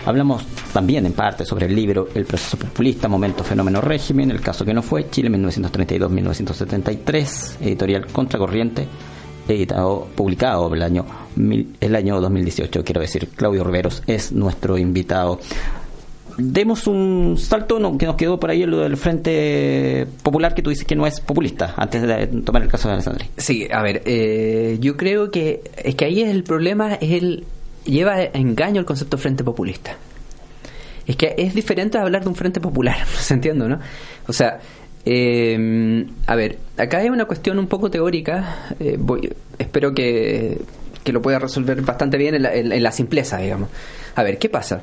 Hablamos también en parte sobre el libro El proceso populista, momento, fenómeno, régimen, el caso que no fue, Chile 1932-1973, editorial Contracorriente, editado, publicado el año, el año 2018, quiero decir, Claudio Riveros es nuestro invitado demos un salto no, que nos quedó por ahí lo del Frente Popular que tú dices que no es populista, antes de tomar el caso de Alessandri. Sí, a ver, eh, yo creo que es que ahí es el problema, es el lleva a engaño el concepto Frente Populista. Es que es diferente a hablar de un Frente Popular, ¿se entiende, no? O sea, eh, a ver, acá hay una cuestión un poco teórica, eh, voy, espero que, que, lo pueda resolver bastante bien en la, en la simpleza, digamos. A ver, ¿qué pasa?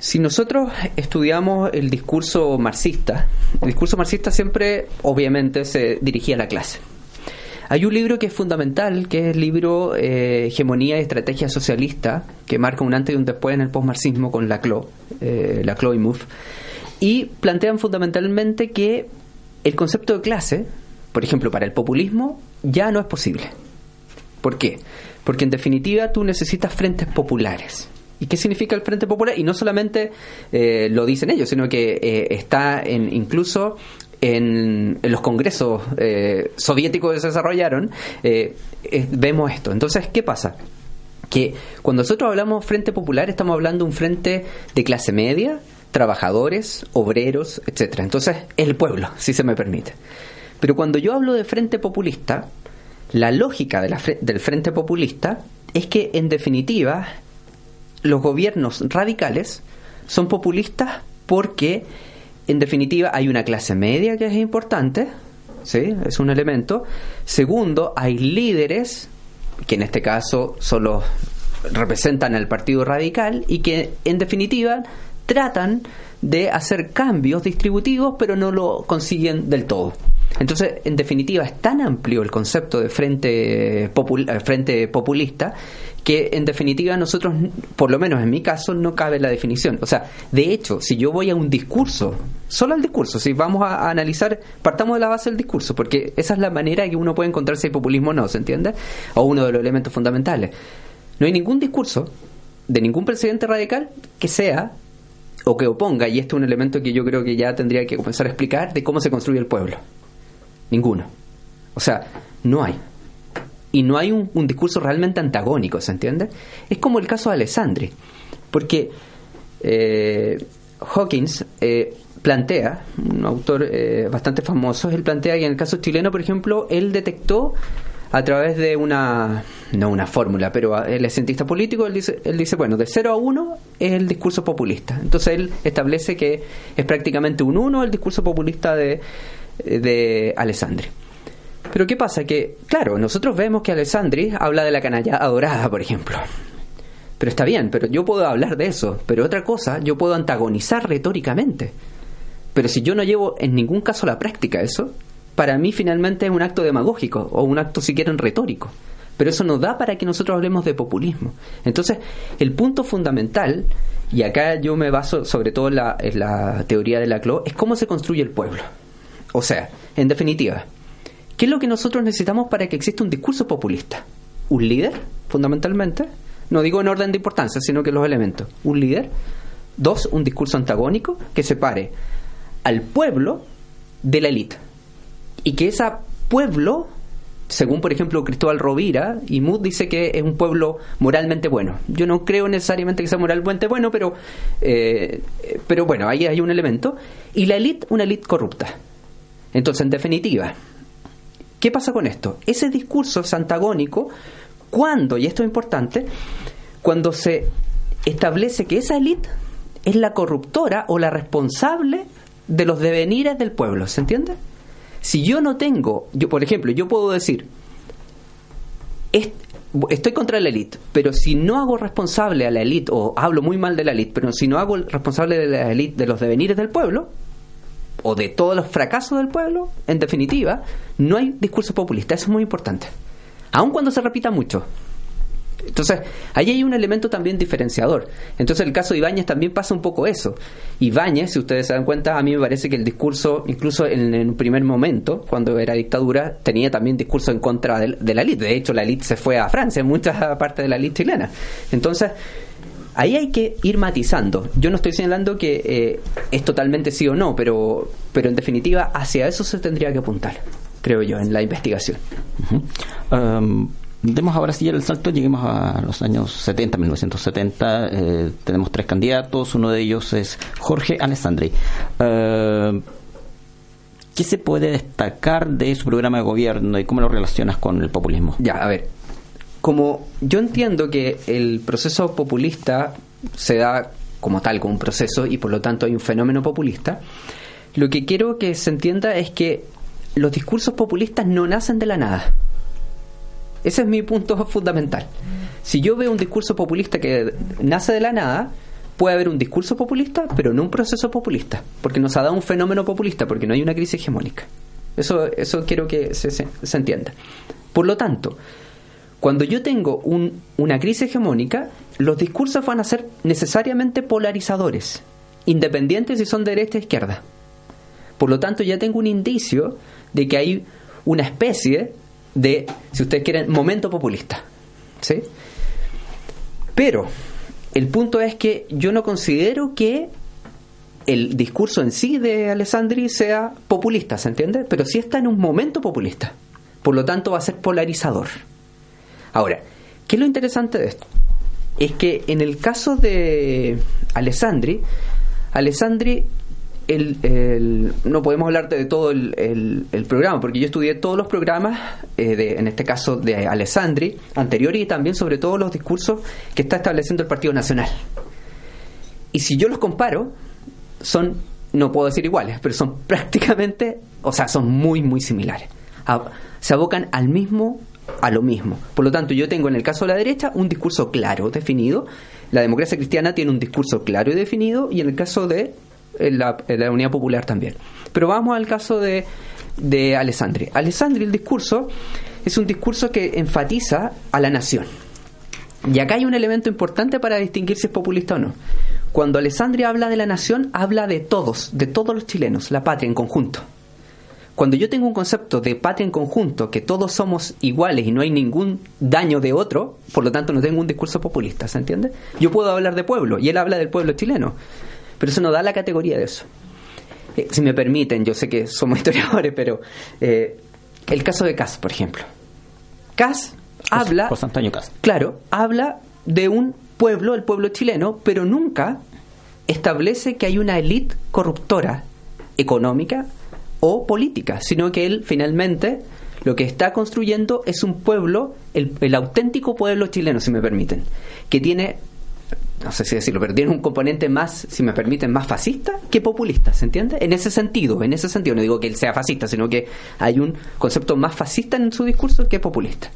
Si nosotros estudiamos el discurso marxista, el discurso marxista siempre, obviamente, se dirigía a la clase. Hay un libro que es fundamental, que es el libro eh, Hegemonía y Estrategia Socialista, que marca un antes y un después en el postmarxismo con Laclau, eh, Laclau y Mouffe, y plantean fundamentalmente que el concepto de clase, por ejemplo, para el populismo, ya no es posible. ¿Por qué? Porque en definitiva tú necesitas frentes populares. ¿Y qué significa el Frente Popular? Y no solamente eh, lo dicen ellos, sino que eh, está en, incluso en, los congresos eh, soviéticos que se desarrollaron, vemos esto. Entonces, ¿qué pasa? Que cuando nosotros hablamos Frente Popular, estamos hablando de un frente de clase media, trabajadores, obreros, etcétera. Entonces, el pueblo, si se me permite. Pero cuando yo hablo de Frente Populista, la lógica del Frente Populista es que, en definitiva, los gobiernos radicales son populistas porque, en definitiva, hay una clase media que es importante, ¿sí? es un elemento. Segundo, hay líderes, que en este caso solo representan al Partido Radical y que, en definitiva, tratan de hacer cambios distributivos, pero no lo consiguen del todo. Entonces, en definitiva, es tan amplio el concepto de frente, eh, frente populista que en definitiva nosotros, por lo menos en mi caso, no cabe la definición. O sea, de hecho, si yo voy a un discurso, solo al discurso, si vamos a, analizar, partamos de la base del discurso, porque esa es la manera que uno puede encontrar si hay populismo o no, ¿se entiende? O uno de los elementos fundamentales. No hay ningún discurso de ningún presidente radical que sea o que oponga, y este es un elemento que yo creo que ya tendría que comenzar a explicar, de cómo se construye el pueblo. Ninguno. O sea, no hay y no hay un, discurso realmente antagónico, ¿se entiende? Es como el caso de Alessandri, porque eh, Hawkins eh, plantea, un autor eh, bastante famoso, él plantea que en el caso chileno, por ejemplo, él detectó a través de una, no una fórmula, pero él es cientista político, él dice, él dice, bueno, de 0 a 1 es el discurso populista. Entonces él establece que es prácticamente un 1 el discurso populista de, de Alessandri. Pero ¿qué pasa? Que, claro, nosotros vemos que Alessandri habla de la canalla adorada, por ejemplo. Pero está bien, pero yo puedo hablar de eso. Pero otra cosa, yo puedo antagonizar retóricamente. Pero si yo no llevo en ningún caso la práctica eso, para mí finalmente es un acto demagógico o un acto si quieren retórico. Pero eso no da para que nosotros hablemos de populismo. Entonces, el punto fundamental, y acá yo me baso sobre todo en la, en la teoría de la CLO, es cómo se construye el pueblo. O sea, en definitiva, ¿Qué es lo que nosotros necesitamos para que exista un discurso populista? Un líder, fundamentalmente. No digo en orden de importancia, sino que los elementos. Un líder. Dos, un discurso antagónico que separe al pueblo de la élite. Y que ese pueblo, según por ejemplo Cristóbal Rovira, y Mood dice que es un pueblo moralmente bueno. Yo no creo necesariamente que sea moralmente bueno, pero, eh, pero bueno, ahí hay un elemento. Y la élite, una élite corrupta. Entonces, en definitiva, ¿Qué pasa con esto? Ese discurso es antagónico cuando, y esto es importante, cuando se establece que esa élite es la corruptora o la responsable de los devenires del pueblo, ¿se entiende? Si yo no tengo, yo por ejemplo, yo puedo decir, estoy contra la élite, pero si no hago responsable a la élite, o hablo muy mal de la élite, pero si no hago responsable de la élite de los devenires del pueblo, o de todos los fracasos del pueblo, en definitiva, no hay discurso populista. Eso es muy importante. Aun cuando se repita mucho. Entonces, ahí hay un elemento también diferenciador. Entonces, el caso de Ibáñez también pasa un poco eso. Ibáñez, si ustedes se dan cuenta, a mí me parece que el discurso, incluso en, un primer momento, cuando era dictadura, tenía también discurso en contra de, la élite. De hecho, la élite se fue a Francia, en muchas partes de la élite chilena. Entonces, Ahí hay que ir matizando. Yo no estoy señalando que eh, es totalmente sí o no, pero, pero en definitiva hacia eso se tendría que apuntar, creo yo, en la investigación. Um, demos ahora sí el salto, lleguemos a los años 70, 1970. Eh, tenemos tres candidatos, uno de ellos es Jorge Alessandri. Uh, ¿Qué se puede destacar de su programa de gobierno y cómo lo relacionas con el populismo? Ya, a ver, como yo entiendo que el proceso populista se da como tal, como un proceso, y por lo tanto hay un fenómeno populista, lo que quiero que se entienda es que los discursos populistas no nacen de la nada. Ese es mi punto fundamental. Si yo veo un discurso populista que nace de la nada, puede haber un discurso populista, pero no un proceso populista, porque nos ha dado un fenómeno populista, porque no hay una crisis hegemónica. Eso, eso quiero que se, se, se entienda. Por lo tanto, cuando yo tengo un, una crisis hegemónica, los discursos van a ser necesariamente polarizadores, independientes si son de derecha o izquierda. Por lo tanto, ya tengo un indicio de que hay una especie de, si ustedes quieren, momento populista. ¿sí? Pero el punto es que yo no considero que el discurso en sí de Alessandri sea populista, ¿se entiende? Pero sí está en un momento populista. Por lo tanto, va a ser polarizador. Ahora, ¿qué es lo interesante de esto? Es que en el caso de Alessandri, Alessandri, el, el, no podemos hablar de todo el, programa, porque yo estudié todos los programas, eh, de, en este caso de Alessandri, anteriores y también sobre todo los discursos que está estableciendo el Partido Nacional. Y si yo los comparo, son, no puedo decir iguales, pero son prácticamente, o sea, son muy, muy similares. Se abocan al mismo a lo mismo. Por lo tanto, yo tengo en el caso de la derecha un discurso claro, definido. La democracia cristiana tiene un discurso claro y definido, y en el caso de la, la Unidad Popular también. Pero vamos al caso de, de Alessandri. Alessandri, el discurso, es un discurso que enfatiza a la nación. Y acá hay un elemento importante para distinguir si es populista o no. Cuando Alessandri habla de la nación, habla de todos, de todos los chilenos, la patria en conjunto. Cuando yo tengo un concepto de patria en conjunto, que todos somos iguales y no hay ningún daño de otro, por lo tanto no tengo un discurso populista, ¿se entiende? Yo puedo hablar de pueblo y él habla del pueblo chileno, pero eso no da la categoría de eso. Eh, si me permiten, yo sé que somos historiadores, pero eh, el caso de Cas, por ejemplo. Cas habla... José Antonio Cas. Claro, habla de un pueblo, el pueblo chileno, pero nunca establece que hay una élite corruptora económica o política, sino que él finalmente lo que está construyendo es un pueblo, el, el, auténtico pueblo chileno, si me permiten, que tiene, no sé si decirlo, pero tiene un componente más, si me permiten, más fascista que populista, ¿se entiende? En ese sentido, en ese sentido, no digo que él sea fascista, sino que hay un concepto más fascista en su discurso que populista.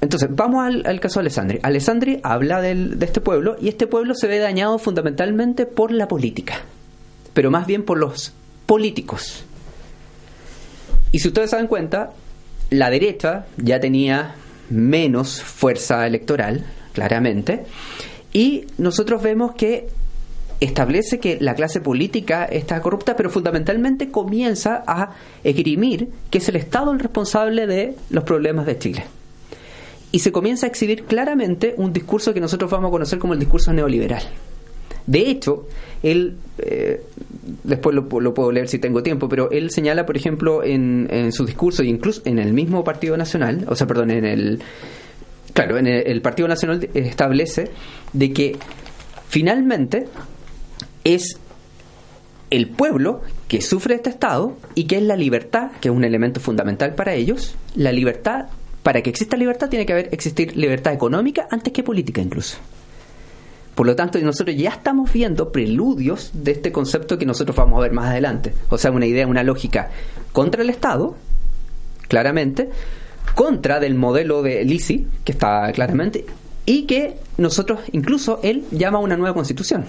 Entonces, vamos al, caso de Alessandri. Alessandri habla del, de este pueblo y este pueblo se ve dañado fundamentalmente por la política, pero más bien por los políticos. Y si ustedes se dan cuenta, la derecha ya tenía menos fuerza electoral, claramente, y nosotros vemos que establece que la clase política está corrupta, pero fundamentalmente comienza a esgrimir que es el Estado el responsable de los problemas de Chile. Y se comienza a exhibir claramente un discurso que nosotros vamos a conocer como el discurso neoliberal. De hecho, él, eh, después lo, lo, puedo leer si tengo tiempo, pero él señala, por ejemplo, en, en su discurso, e incluso en el mismo Partido Nacional, o sea, perdón, en el. Claro, en el, el Partido Nacional establece de que finalmente es el pueblo que sufre este Estado y que es la libertad, que es un elemento fundamental para ellos, la libertad, para que exista libertad tiene que haber existir libertad económica antes que política incluso. Por lo tanto, nosotros ya estamos viendo preludios de este concepto que nosotros vamos a ver más adelante. O sea, una idea, una lógica contra el Estado, claramente, contra del modelo de Lisi, que está claramente, y que nosotros, incluso él, llama una nueva constitución.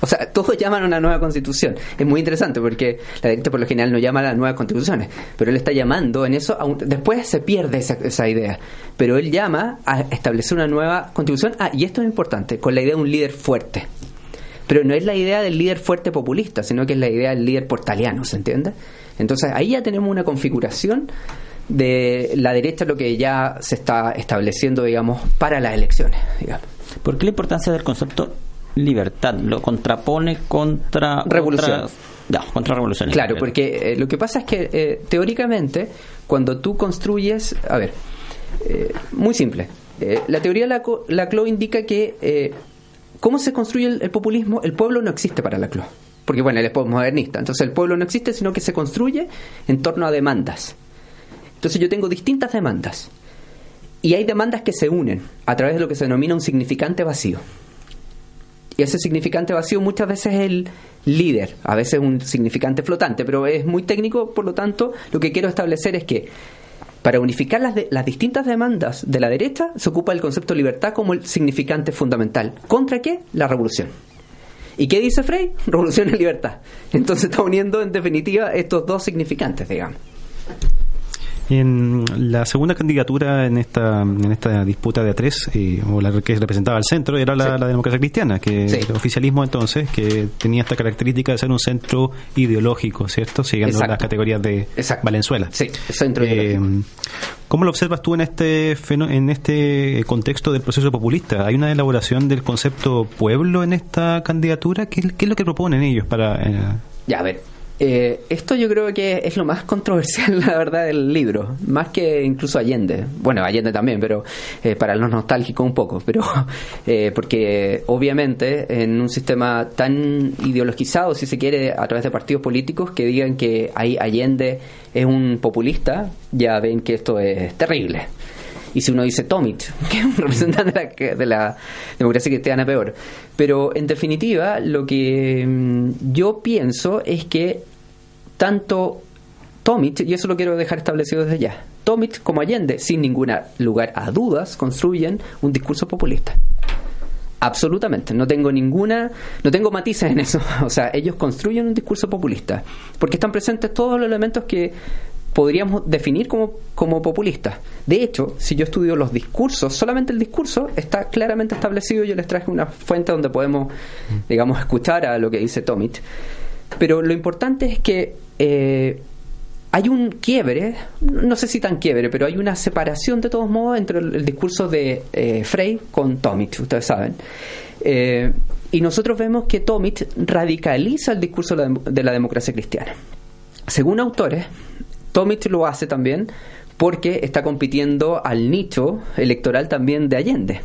O sea, todos llaman a una nueva constitución. Es muy interesante porque la derecha por lo general no llama a las nuevas constituciones, pero él está llamando en eso. Un... después se pierde esa, esa, idea, pero él llama a establecer una nueva constitución. Ah, y esto es importante, con la idea de un líder fuerte. Pero no es la idea del líder fuerte populista, sino que es la idea del líder portaliano, ¿se entiende? Entonces ahí ya tenemos una configuración de la derecha, lo que ya se está estableciendo, digamos, para las elecciones, digamos. ¿Por qué la importancia del concepto libertad? Lo contrapone contra... Revolución. Contra, revolución. Claro, porque eh, lo que pasa es que eh, teóricamente, cuando tú construyes... A ver, eh, muy simple. Eh, la teoría de la CLO indica que... eh, ¿Cómo se construye el, el populismo? El pueblo no existe para la CLO. Porque, bueno, él es modernista. Entonces, el pueblo no existe, sino que se construye en torno a demandas. Entonces, yo tengo distintas demandas. Y hay demandas que se unen a través de lo que se denomina un significante vacío. Y ese significante vacío muchas veces es el líder, a veces un significante flotante, pero es muy técnico, por lo tanto, lo que quiero establecer es que para unificar las, de- las distintas demandas de la derecha se ocupa el concepto de libertad como el significante fundamental. ¿Contra qué? La revolución. ¿Y qué dice Frey? Revolución y libertad. Entonces está uniendo en definitiva estos dos significantes, digamos. En la segunda candidatura en esta en esta disputa de A3, eh, o la que representaba al centro, era la, Sí. la democracia cristiana, que Sí. el oficialismo entonces, que tenía esta característica de ser un centro ideológico, ¿cierto? Siguiendo Exacto. las categorías de Exacto. Valenzuela. Sí, centro Eh, ideológico. ¿Cómo lo observas tú en este en este contexto del proceso populista? ¿Hay una elaboración del concepto pueblo en esta candidatura? ¿Qué, qué es lo que proponen ellos para...? eh, Ya, a ver. Eh, esto yo creo que es lo más controversial, la verdad, del libro. Más que incluso Allende. Bueno, Allende también, pero eh, para los nostálgicos un poco. Pero eh, porque obviamente en un sistema tan ideologizado, si se quiere, a través de partidos políticos que digan que ahí Allende es un populista, ya ven que esto es terrible. Y si uno dice Tomic, que es un representante de la, de la democracia cristiana, peor. Pero en definitiva, lo que mm, yo pienso es que tanto Tomic, y eso lo quiero dejar establecido desde ya, Tomic como Allende, sin ningún lugar a dudas, construyen un discurso populista. Absolutamente, no tengo ninguna, no tengo matices en eso. O sea, ellos construyen un discurso populista, porque están presentes todos los elementos que podríamos definir como, como populistas. De hecho, si yo estudio los discursos, solamente el discurso está claramente establecido. Yo les traje una fuente donde podemos, digamos, escuchar a lo que dice Tomic. Pero lo importante es que eh, hay un quiebre, no sé si tan quiebre, pero hay una separación de todos modos entre el, discurso de eh, Frey con Tomic, ustedes saben. Eh, y nosotros vemos que Tomic radicaliza el discurso de la, dem- de la democracia cristiana. Según autores, Tomic lo hace también porque está compitiendo al nicho electoral también de Allende.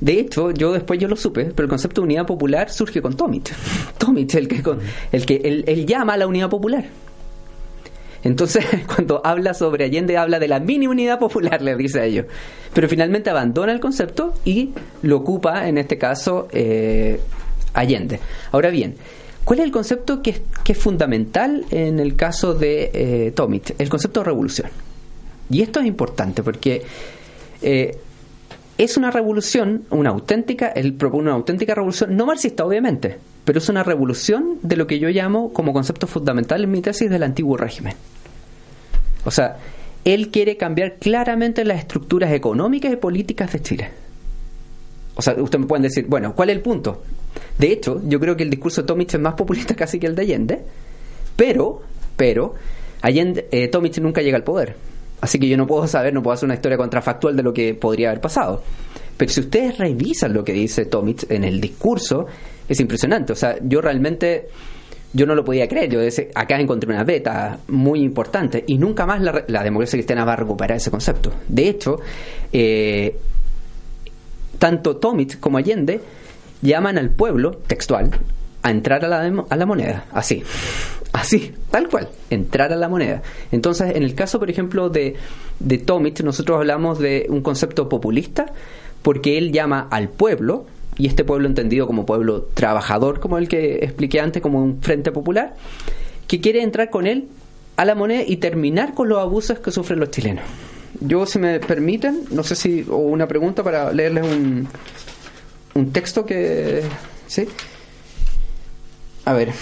De hecho, yo después yo lo supe, pero el concepto de unidad popular surge con Tomic. Tomic, el que, el que él, llama a la unidad popular. Entonces, cuando habla sobre Allende, habla de la mini unidad popular, le dice a ellos. Pero finalmente abandona el concepto y lo ocupa, en este caso, eh, Allende. Ahora bien, ¿cuál es el concepto que es, que es fundamental en el caso de eh, Tomic? El concepto de revolución. Y esto es importante porque eh, es una revolución, una auténtica, él propone una auténtica revolución, no marxista obviamente, pero es una revolución de lo que yo llamo como concepto fundamental en mi tesis del antiguo régimen. O sea, él quiere cambiar claramente las estructuras económicas y políticas de Chile. O sea, ustedes me pueden decir, bueno, ¿cuál es el punto? De hecho, yo creo que el discurso de Tomic es más populista casi que el de Allende, pero, pero, Allende, eh, Tomic nunca llega al poder. Así que yo no puedo saber, no puedo hacer una historia contrafactual de lo que podría haber pasado. Pero si ustedes revisan lo que dice Tomic en el discurso, es impresionante. O sea, yo realmente, yo no lo podía creer. Yo decía, acá encontré una beta muy importante y nunca más la, la democracia cristiana va a recuperar ese concepto. De hecho, eh, tanto Tomic como Allende llaman al pueblo, textual, a entrar a la, a la moneda, así, así, tal cual, entrar a la moneda. Entonces, en el caso, por ejemplo, de, de Tomic, nosotros hablamos de un concepto populista, porque él llama al pueblo, y este pueblo entendido como pueblo trabajador, como el que expliqué antes, como un frente popular, que quiere entrar con él a la moneda y terminar con los abusos que sufren los chilenos. Yo, si me permiten, no sé si, o una pregunta para leerles un, un texto que... ¿Sí? A ver,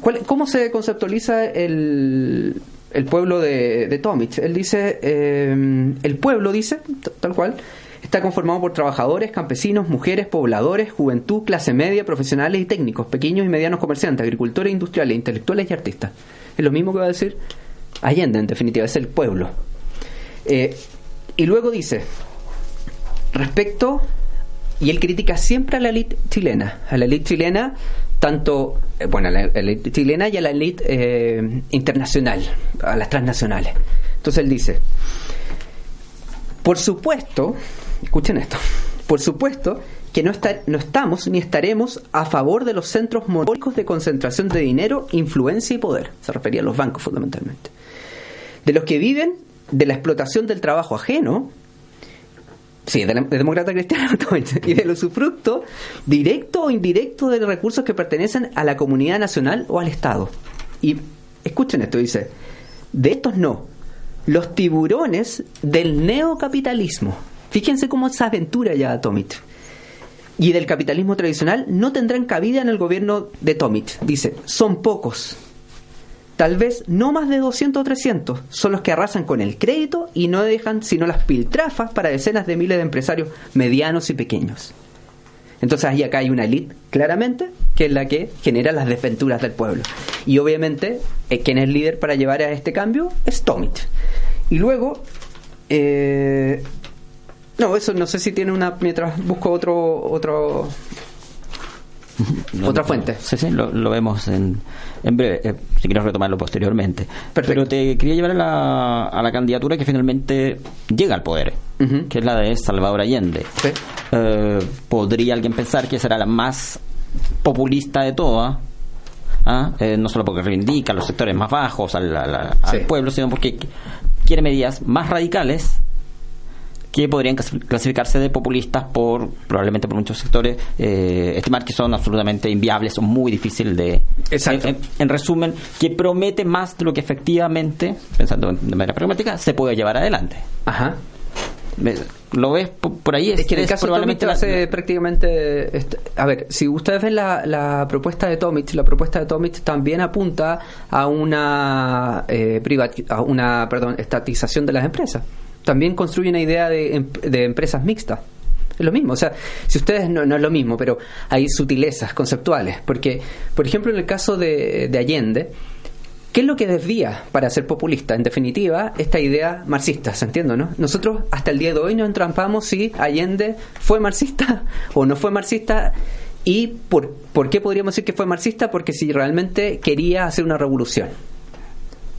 ¿cuál- ¿cómo se conceptualiza el, el pueblo de, de Tomic? Él dice, eh, el pueblo, dice, tal cual, está conformado por trabajadores, campesinos, mujeres, pobladores, juventud, clase media, profesionales y técnicos, pequeños y medianos comerciantes, agricultores, industriales, intelectuales y artistas. Es lo mismo que va a decir Allende, en definitiva, es el pueblo. Eh, y luego dice, respecto y él critica siempre a la élite chilena, a la élite chilena, tanto, eh, bueno, a la élite chilena y a la élite eh, internacional, a las transnacionales. Entonces él dice, por supuesto, escuchen esto, por supuesto que no, está, no estamos ni estaremos a favor de los centros monopólicos de concentración de dinero, influencia y poder. Se refería a los bancos fundamentalmente. De los que viven de la explotación del trabajo ajeno, sí, de, la, demócrata cristiano, y del usufructo directo o indirecto de los recursos que pertenecen a la comunidad nacional o al Estado. Y escuchen esto, dice, de estos no, los tiburones del neocapitalismo. Fíjense cómo esa aventura ya Tomit. Y del capitalismo tradicional no tendrán cabida en el gobierno de Tomit. Dice, son pocos. Tal vez no más de 200 o 300 son los que arrasan con el crédito y no dejan sino las piltrafas para decenas de miles de empresarios medianos y pequeños. Entonces ahí acá hay una élite, claramente, que es la que genera las desventuras del pueblo. Y obviamente, eh, quien es líder para llevar a este cambio es Tomit. Y luego, eh, no, eso no sé si tiene una. Mientras busco otro. otro Otra fuente. Sí, sí, lo, lo vemos en, en breve, eh, si quieres retomarlo posteriormente. Pero te quería llevar a la, a la candidatura que finalmente llega al poder, que es la de Salvador Allende. Sí. Eh, ¿Podría alguien pensar que será la más populista de todas? ¿Ah? Eh, no solo porque reivindica a los sectores más bajos, al, al- al Sí. pueblo, sino porque quiere medidas más radicales que podrían clasi- clasificarse de populistas por probablemente por muchos sectores eh, estimar que son absolutamente inviables son muy difíciles de Exacto. en, en- en resumen que promete más de lo que efectivamente pensando de manera pragmática se puede llevar adelante Ajá. Lo ves po- por ahí Es que en el caso de va a la- prácticamente... este, a ver, si ustedes ven la, la propuesta de Tomich, la propuesta de Tomich también apunta a una, eh, privati- a una perdón, estatización de las empresas. También construye una idea de, em- de empresas mixtas. Es lo mismo, o sea, si ustedes no, no es lo mismo, pero hay sutilezas conceptuales. Porque, por ejemplo, en el caso de, de Allende, ¿Qué es lo que desvía para ser populista? En definitiva, esta idea marxista, ¿se entiende, no? Nosotros hasta el día de hoy nos entrampamos si Allende fue marxista o no fue marxista y por, por qué podríamos decir que fue marxista porque si realmente quería hacer una revolución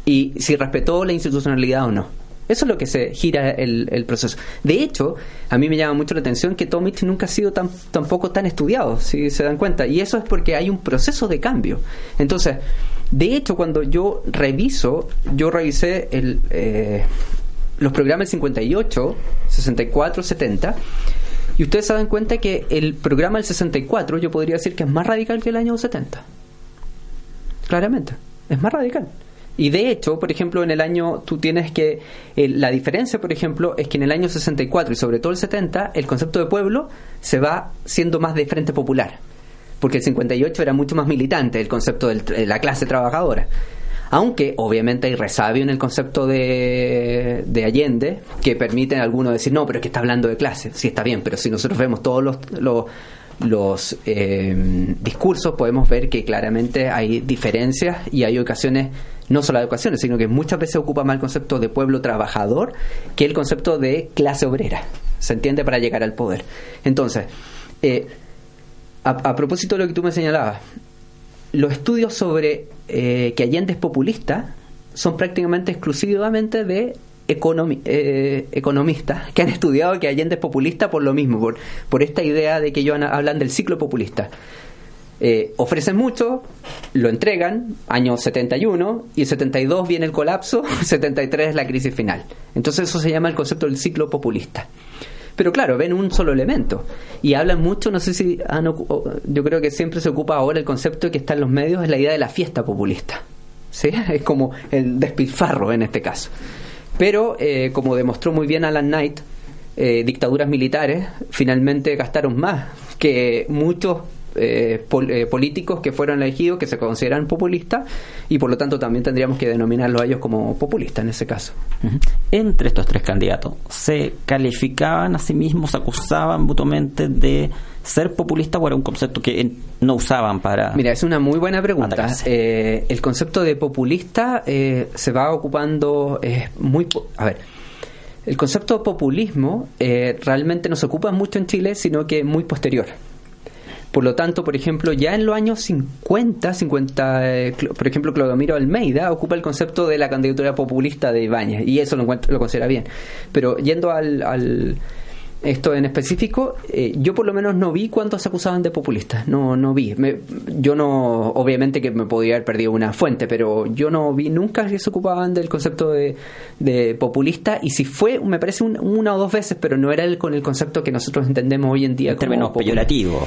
y si respetó la institucionalidad o no. Eso es lo que se gira el, el proceso. De hecho, a mí me llama mucho la atención que Tomich nunca ha sido tan, tampoco tan estudiado, si se dan cuenta. Y eso es porque hay un proceso de cambio. Entonces, de hecho, cuando yo reviso, yo revisé el, eh, los programas 58, 64, 70. Y ustedes se dan cuenta que el programa del 64 yo podría decir que es más radical que el año 70. Claramente, es más radical. Y de hecho, por ejemplo, en el año, tú tienes que, eh, la diferencia, por ejemplo, es que en el año 64 y sobre todo el 70, el concepto de pueblo se va siendo más de frente popular. Porque el 58 era mucho más militante el concepto de la clase trabajadora. Aunque obviamente hay resabio en el concepto de, de Allende que permite a algunos decir, no, pero es que está hablando de clase. Sí, está bien, pero si nosotros vemos todos los, los, los, eh, discursos, podemos ver que claramente hay diferencias y hay ocasiones, no solo hay ocasiones, sino que muchas veces ocupa más el concepto de pueblo trabajador que el concepto de clase obrera. ¿Se entiende? Para llegar al poder. Entonces, eh, a, a propósito de lo que tú me señalabas, los estudios sobre eh, que Allende es populista son prácticamente exclusivamente de eh, economistas que han estudiado que Allende es populista por lo mismo, por, por esta idea de que ellos hablan del ciclo populista. Eh, ofrecen mucho, lo entregan, año 71, y el 72 viene el colapso, 73 es la crisis final. Entonces eso se llama el concepto del ciclo populista. Pero claro, ven un solo elemento y hablan mucho, no sé si han yo creo que siempre se ocupa ahora el concepto que está en los medios, es la idea de la fiesta populista. ¿sí? Es como el despilfarro en este caso. Pero, eh, como demostró muy bien Alan Knight, eh, dictaduras militares finalmente gastaron más que muchos eh, pol- eh, políticos que fueron elegidos que se consideran populistas y por lo tanto también tendríamos que denominarlos a ellos como populistas en ese caso. Entre estos tres candidatos, ¿se calificaban a sí mismos, se acusaban mutuamente de ser populistas o era un concepto que no usaban para... Mira, es una muy buena pregunta. Eh, el concepto de populista eh, se va ocupando, es muy... A ver, El concepto de populismo eh, realmente no se ocupa mucho en Chile, sino que es muy posterior. Por lo tanto, por ejemplo, ya en los años 50, 50 eh, por ejemplo, Clodomiro Almeida ocupa el concepto de la candidatura populista de Ibáñez, y eso lo, lo considera bien. Pero yendo al, al- esto en específico, eh, yo por lo menos no vi cuántos se acusaban de populistas, no, no vi. Me- yo no, obviamente que me podía haber perdido una fuente, pero yo no vi nunca que se ocupaban del concepto de, de populista, y si fue, me parece un- una o dos veces, pero no era el, con el concepto que nosotros entendemos hoy en día En como términos peyorativos.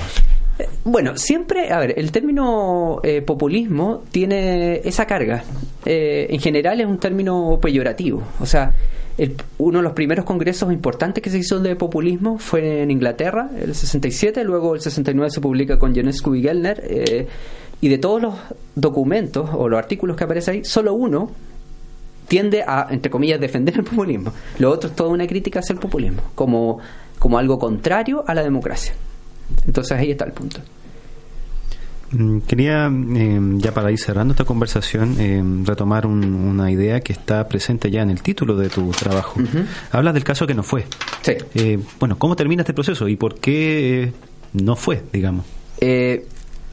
Bueno, siempre, a ver, el término eh, populismo tiene esa carga. Eh, en general es un término peyorativo. O sea, el- uno de los primeros congresos importantes que se hizo de populismo fue en Inglaterra, el 67, luego el 69 se publica con Ionescu y Gellner, eh, y de todos los documentos o los artículos que aparecen ahí, solo uno tiende a, entre comillas, defender el populismo. Lo otro es toda una crítica hacia el populismo, como, como algo contrario a la democracia. Entonces ahí está el punto. Mm, Quería, eh, ya para ir cerrando esta conversación, eh, retomar un- una idea que está presente ya en el título de tu trabajo. Hablas del caso que no fue. Sí. Eh, bueno, ¿cómo termina este proceso y por qué eh, no fue, digamos? Eh,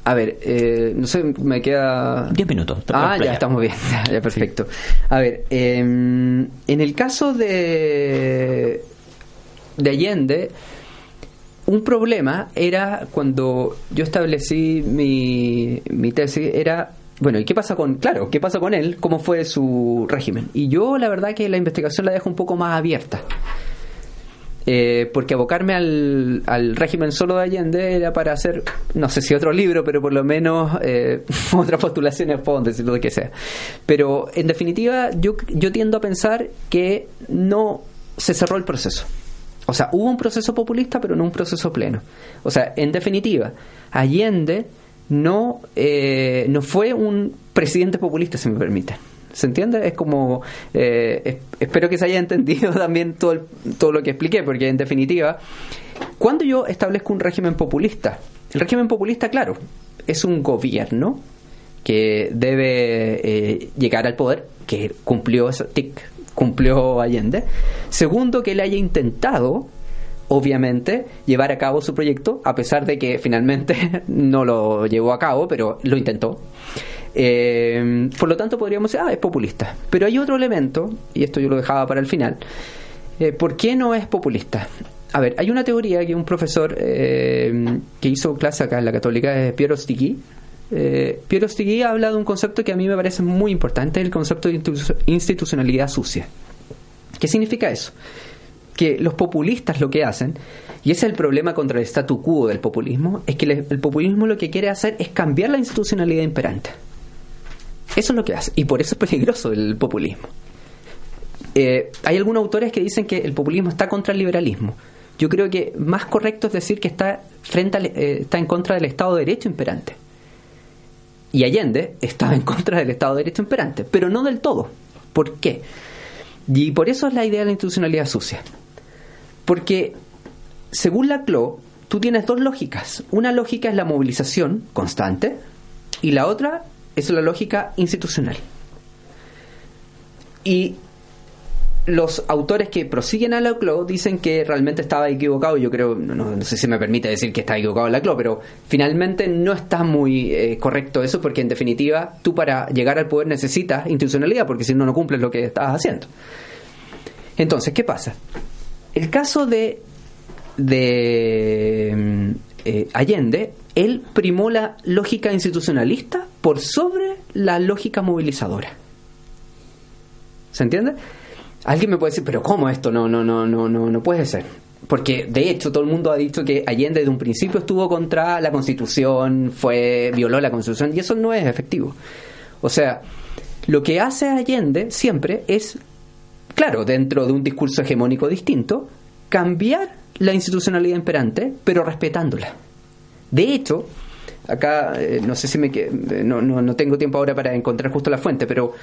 a ver, eh, no sé, me queda... Diez minutos. Ah, ya estamos bien, ya, ya, perfecto. A ver, eh, en el caso de, de Allende, un problema era cuando yo establecí mi, mi tesis, era, bueno, ¿y qué pasa con, claro, qué pasa con él? ¿Cómo fue su régimen? Y yo la verdad que la investigación la dejo un poco más abierta. Eh, porque abocarme al, al régimen solo de Allende era para hacer, no sé si otro libro, pero por lo menos eh, otras postulaciones puedo decirlo de que sea. Pero en definitiva, yo, yo tiendo a pensar que no se cerró el proceso. O sea, hubo un proceso populista, pero no un proceso pleno. O sea, en definitiva, Allende no, eh, no fue un presidente populista, si me permiten. ¿Se entiende? Es como. eh, es- espero que se haya entendido también todo, el- todo lo que expliqué, porque en definitiva, cuando yo establezco un régimen populista, el régimen populista, claro, es un gobierno que debe eh, llegar al poder, que cumplió ese tic, cumplió Allende. Segundo, que él haya intentado, obviamente, llevar a cabo su proyecto, a pesar de que finalmente no lo llevó a cabo, pero lo intentó. Eh, por lo tanto, podríamos decir, ah, es populista. Pero hay otro elemento, y esto yo lo dejaba para el final. Eh, ¿Por qué no es populista? A ver, hay una teoría que un profesor eh, que hizo clase acá en la Católica es Piero Stigui. Eh, Piero Stigui habla de un concepto que a mí me parece muy importante, el concepto de institu- institucionalidad sucia. ¿Qué significa eso? Que los populistas lo que hacen, y ese es el problema contra el statu quo del populismo, es que el populismo lo que quiere hacer es cambiar la institucionalidad imperante. Eso es lo que hace, y por eso es peligroso el populismo. Eh, hay algunos autores que dicen que el populismo está contra el liberalismo. Yo creo que más correcto es decir que está, frente al- eh, está en contra del Estado de Derecho imperante. Y Allende estaba en contra del Estado de Derecho imperante, pero no del todo. ¿Por qué? Y por eso es la idea de la institucionalidad sucia. Porque, según la CLO, tú tienes dos lógicas. Una lógica es la movilización constante y la otra es la lógica institucional. Y los autores que prosiguen a la CLO dicen que realmente estaba equivocado. Yo creo, no sé si me permite decir que está equivocado la CLO, pero finalmente no está muy eh, correcto eso porque en definitiva tú para llegar al poder necesitas institucionalidad porque si no, no cumples lo que estás haciendo. Entonces, ¿qué pasa? El caso de, de mm, eh, Allende, él primó la lógica institucionalista por sobre la lógica movilizadora. ¿Se entiende? Alguien me puede decir, pero ¿cómo esto? No, no, no, no, no, no puede ser. Porque de hecho todo el mundo ha dicho que Allende desde un principio estuvo contra la Constitución, fue violó la Constitución y eso no es efectivo. O sea, lo que hace Allende siempre es, claro, dentro de un discurso hegemónico distinto, cambiar la institucionalidad imperante, pero respetándola. De hecho, acá eh, no sé si me eh, no, no, no tengo tiempo ahora para encontrar justo la fuente, pero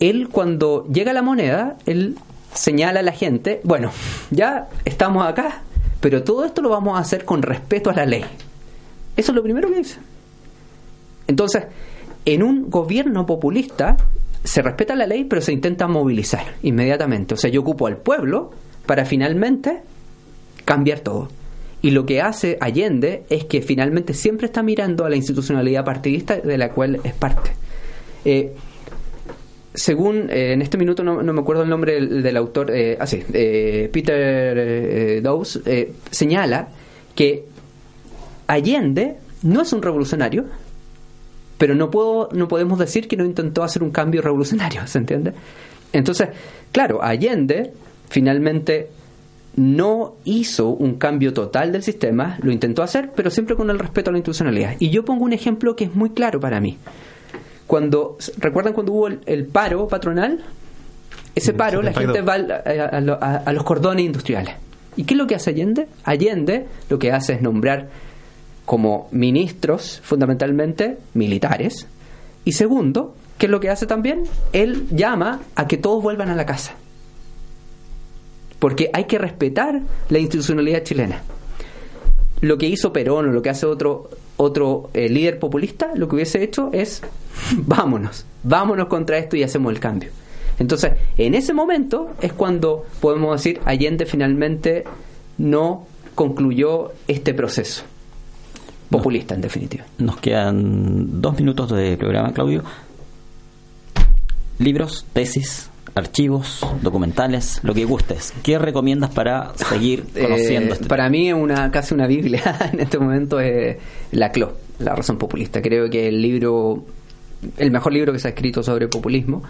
él cuando llega la moneda, él señala a la gente, bueno, ya estamos acá, pero todo esto lo vamos a hacer con respeto a la ley. Eso es lo primero que dice. Entonces, en un gobierno populista se respeta la ley, pero se intenta movilizar inmediatamente. O sea, yo ocupo al pueblo para finalmente cambiar todo. Y lo que hace Allende es que finalmente siempre está mirando a la institucionalidad partidista de la cual es parte. Eh, según, eh, en este minuto no, me acuerdo el nombre del, autor, eh, ah, eh, Peter Dawes, señala que Allende no es un revolucionario, pero no, puedo, no podemos decir que no intentó hacer un cambio revolucionario, ¿se entiende? Entonces, claro, Allende finalmente no hizo un cambio total del sistema, lo intentó hacer, pero siempre con el respeto a la institucionalidad. Y yo pongo un ejemplo que es muy claro para mí. Cuando, ¿Recuerdan cuando hubo el, paro patronal? Ese paro, la gente va a, los cordones industriales. ¿Y qué es lo que hace Allende? Allende lo que hace es nombrar como ministros, fundamentalmente militares. Y segundo, ¿qué es lo que hace también? Él llama a que todos vuelvan a la casa porque hay que respetar la institucionalidad chilena. Lo que hizo Perón o lo que hace otro, otro eh, líder populista, lo que hubiese hecho es vámonos, vámonos contra esto y hacemos el cambio. Entonces, en ese momento es cuando podemos decir Allende finalmente no concluyó este proceso populista, en definitiva. Nos quedan dos minutos de programa, Claudio. Libros, tesis, archivos, documentales, lo que gustes. ¿Qué recomiendas para seguir eh, conociendo? este para mí una casi una biblia en este momento es La CLO, La razón populista. Creo que el libro, el mejor libro que se ha escrito sobre populismo,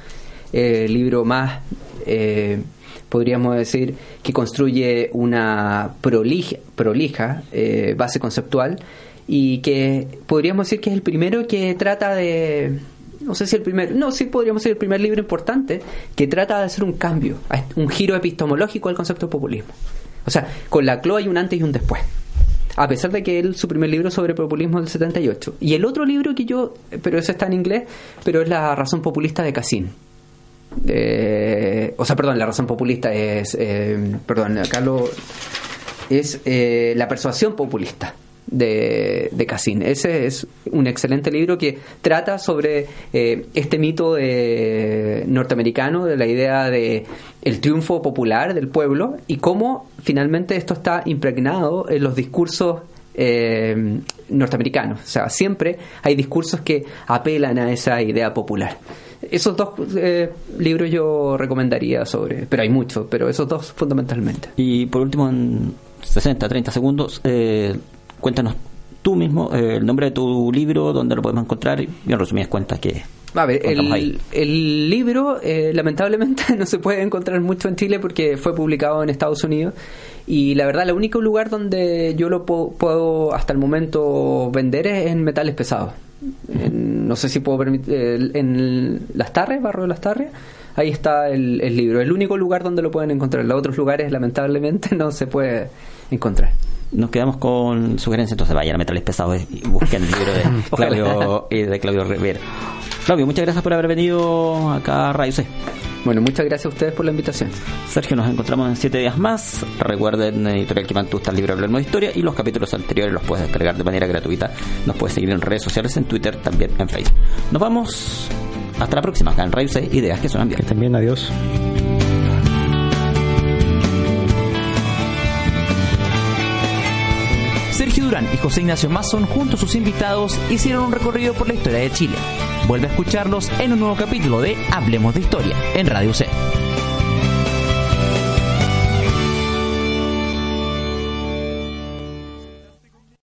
eh, el libro más, eh, podríamos decir, que construye una prolija, prolija base conceptual y que podríamos decir que es el primero que trata de no sé si el primer, no, sí podríamos ser el primer libro importante que trata de hacer un cambio, un giro epistemológico al concepto de populismo. O sea, con la CLO hay un antes y un después. A pesar de que él, su primer libro sobre populismo del 78. Y el otro libro que yo, pero ese está en inglés, pero es La razón populista de Cassin. o sea, perdón, la razón populista es, eh, perdón, lo, es eh, la persuasión populista de, de Cassin. Ese es un excelente libro que trata sobre eh, este mito de, norteamericano, de la idea de el triunfo popular del pueblo y cómo finalmente esto está impregnado en los discursos eh, norteamericanos. O sea, siempre hay discursos que apelan a esa idea popular. Esos dos eh, libros yo recomendaría sobre, pero hay muchos, pero esos dos fundamentalmente. Y por último, en 60, 30 segundos, eh, cuéntanos tú mismo eh, el nombre de tu libro, dónde lo podemos encontrar y en resumidas cuentas que... A ver, el, el, libro eh, lamentablemente no se puede encontrar mucho en Chile porque fue publicado en Estados Unidos y la verdad el único lugar donde yo lo puedo, hasta el momento vender es en metales pesados. no sé si puedo permitir, en Las Tarres, Barrio de Las Tarres, ahí está el, el libro. El único lugar donde lo pueden encontrar. En los otros lugares lamentablemente no se puede encontrar nos quedamos con sugerencias, entonces vayan a Metales Pesados y busquen el libro de Claudio, y de Claudio Rivera. Claudio, muchas gracias por haber venido acá a Radio C. Bueno, muchas gracias a ustedes por la invitación. Sergio, nos encontramos en siete días más. Recuerden, Editorial Quimantú está el libro Hablando de Historia y los capítulos anteriores los puedes descargar de manera gratuita. Nos puedes seguir en redes sociales, en Twitter, también en Facebook. Nos vamos. Hasta la próxima, acá en Radio C, Ideas que suenan bien. Que también, adiós. Sergio Durán y José Ignacio Mason, junto a sus invitados, hicieron un recorrido por la historia de Chile. Vuelve a escucharlos en un nuevo capítulo de Hablemos de Historia en Radio C.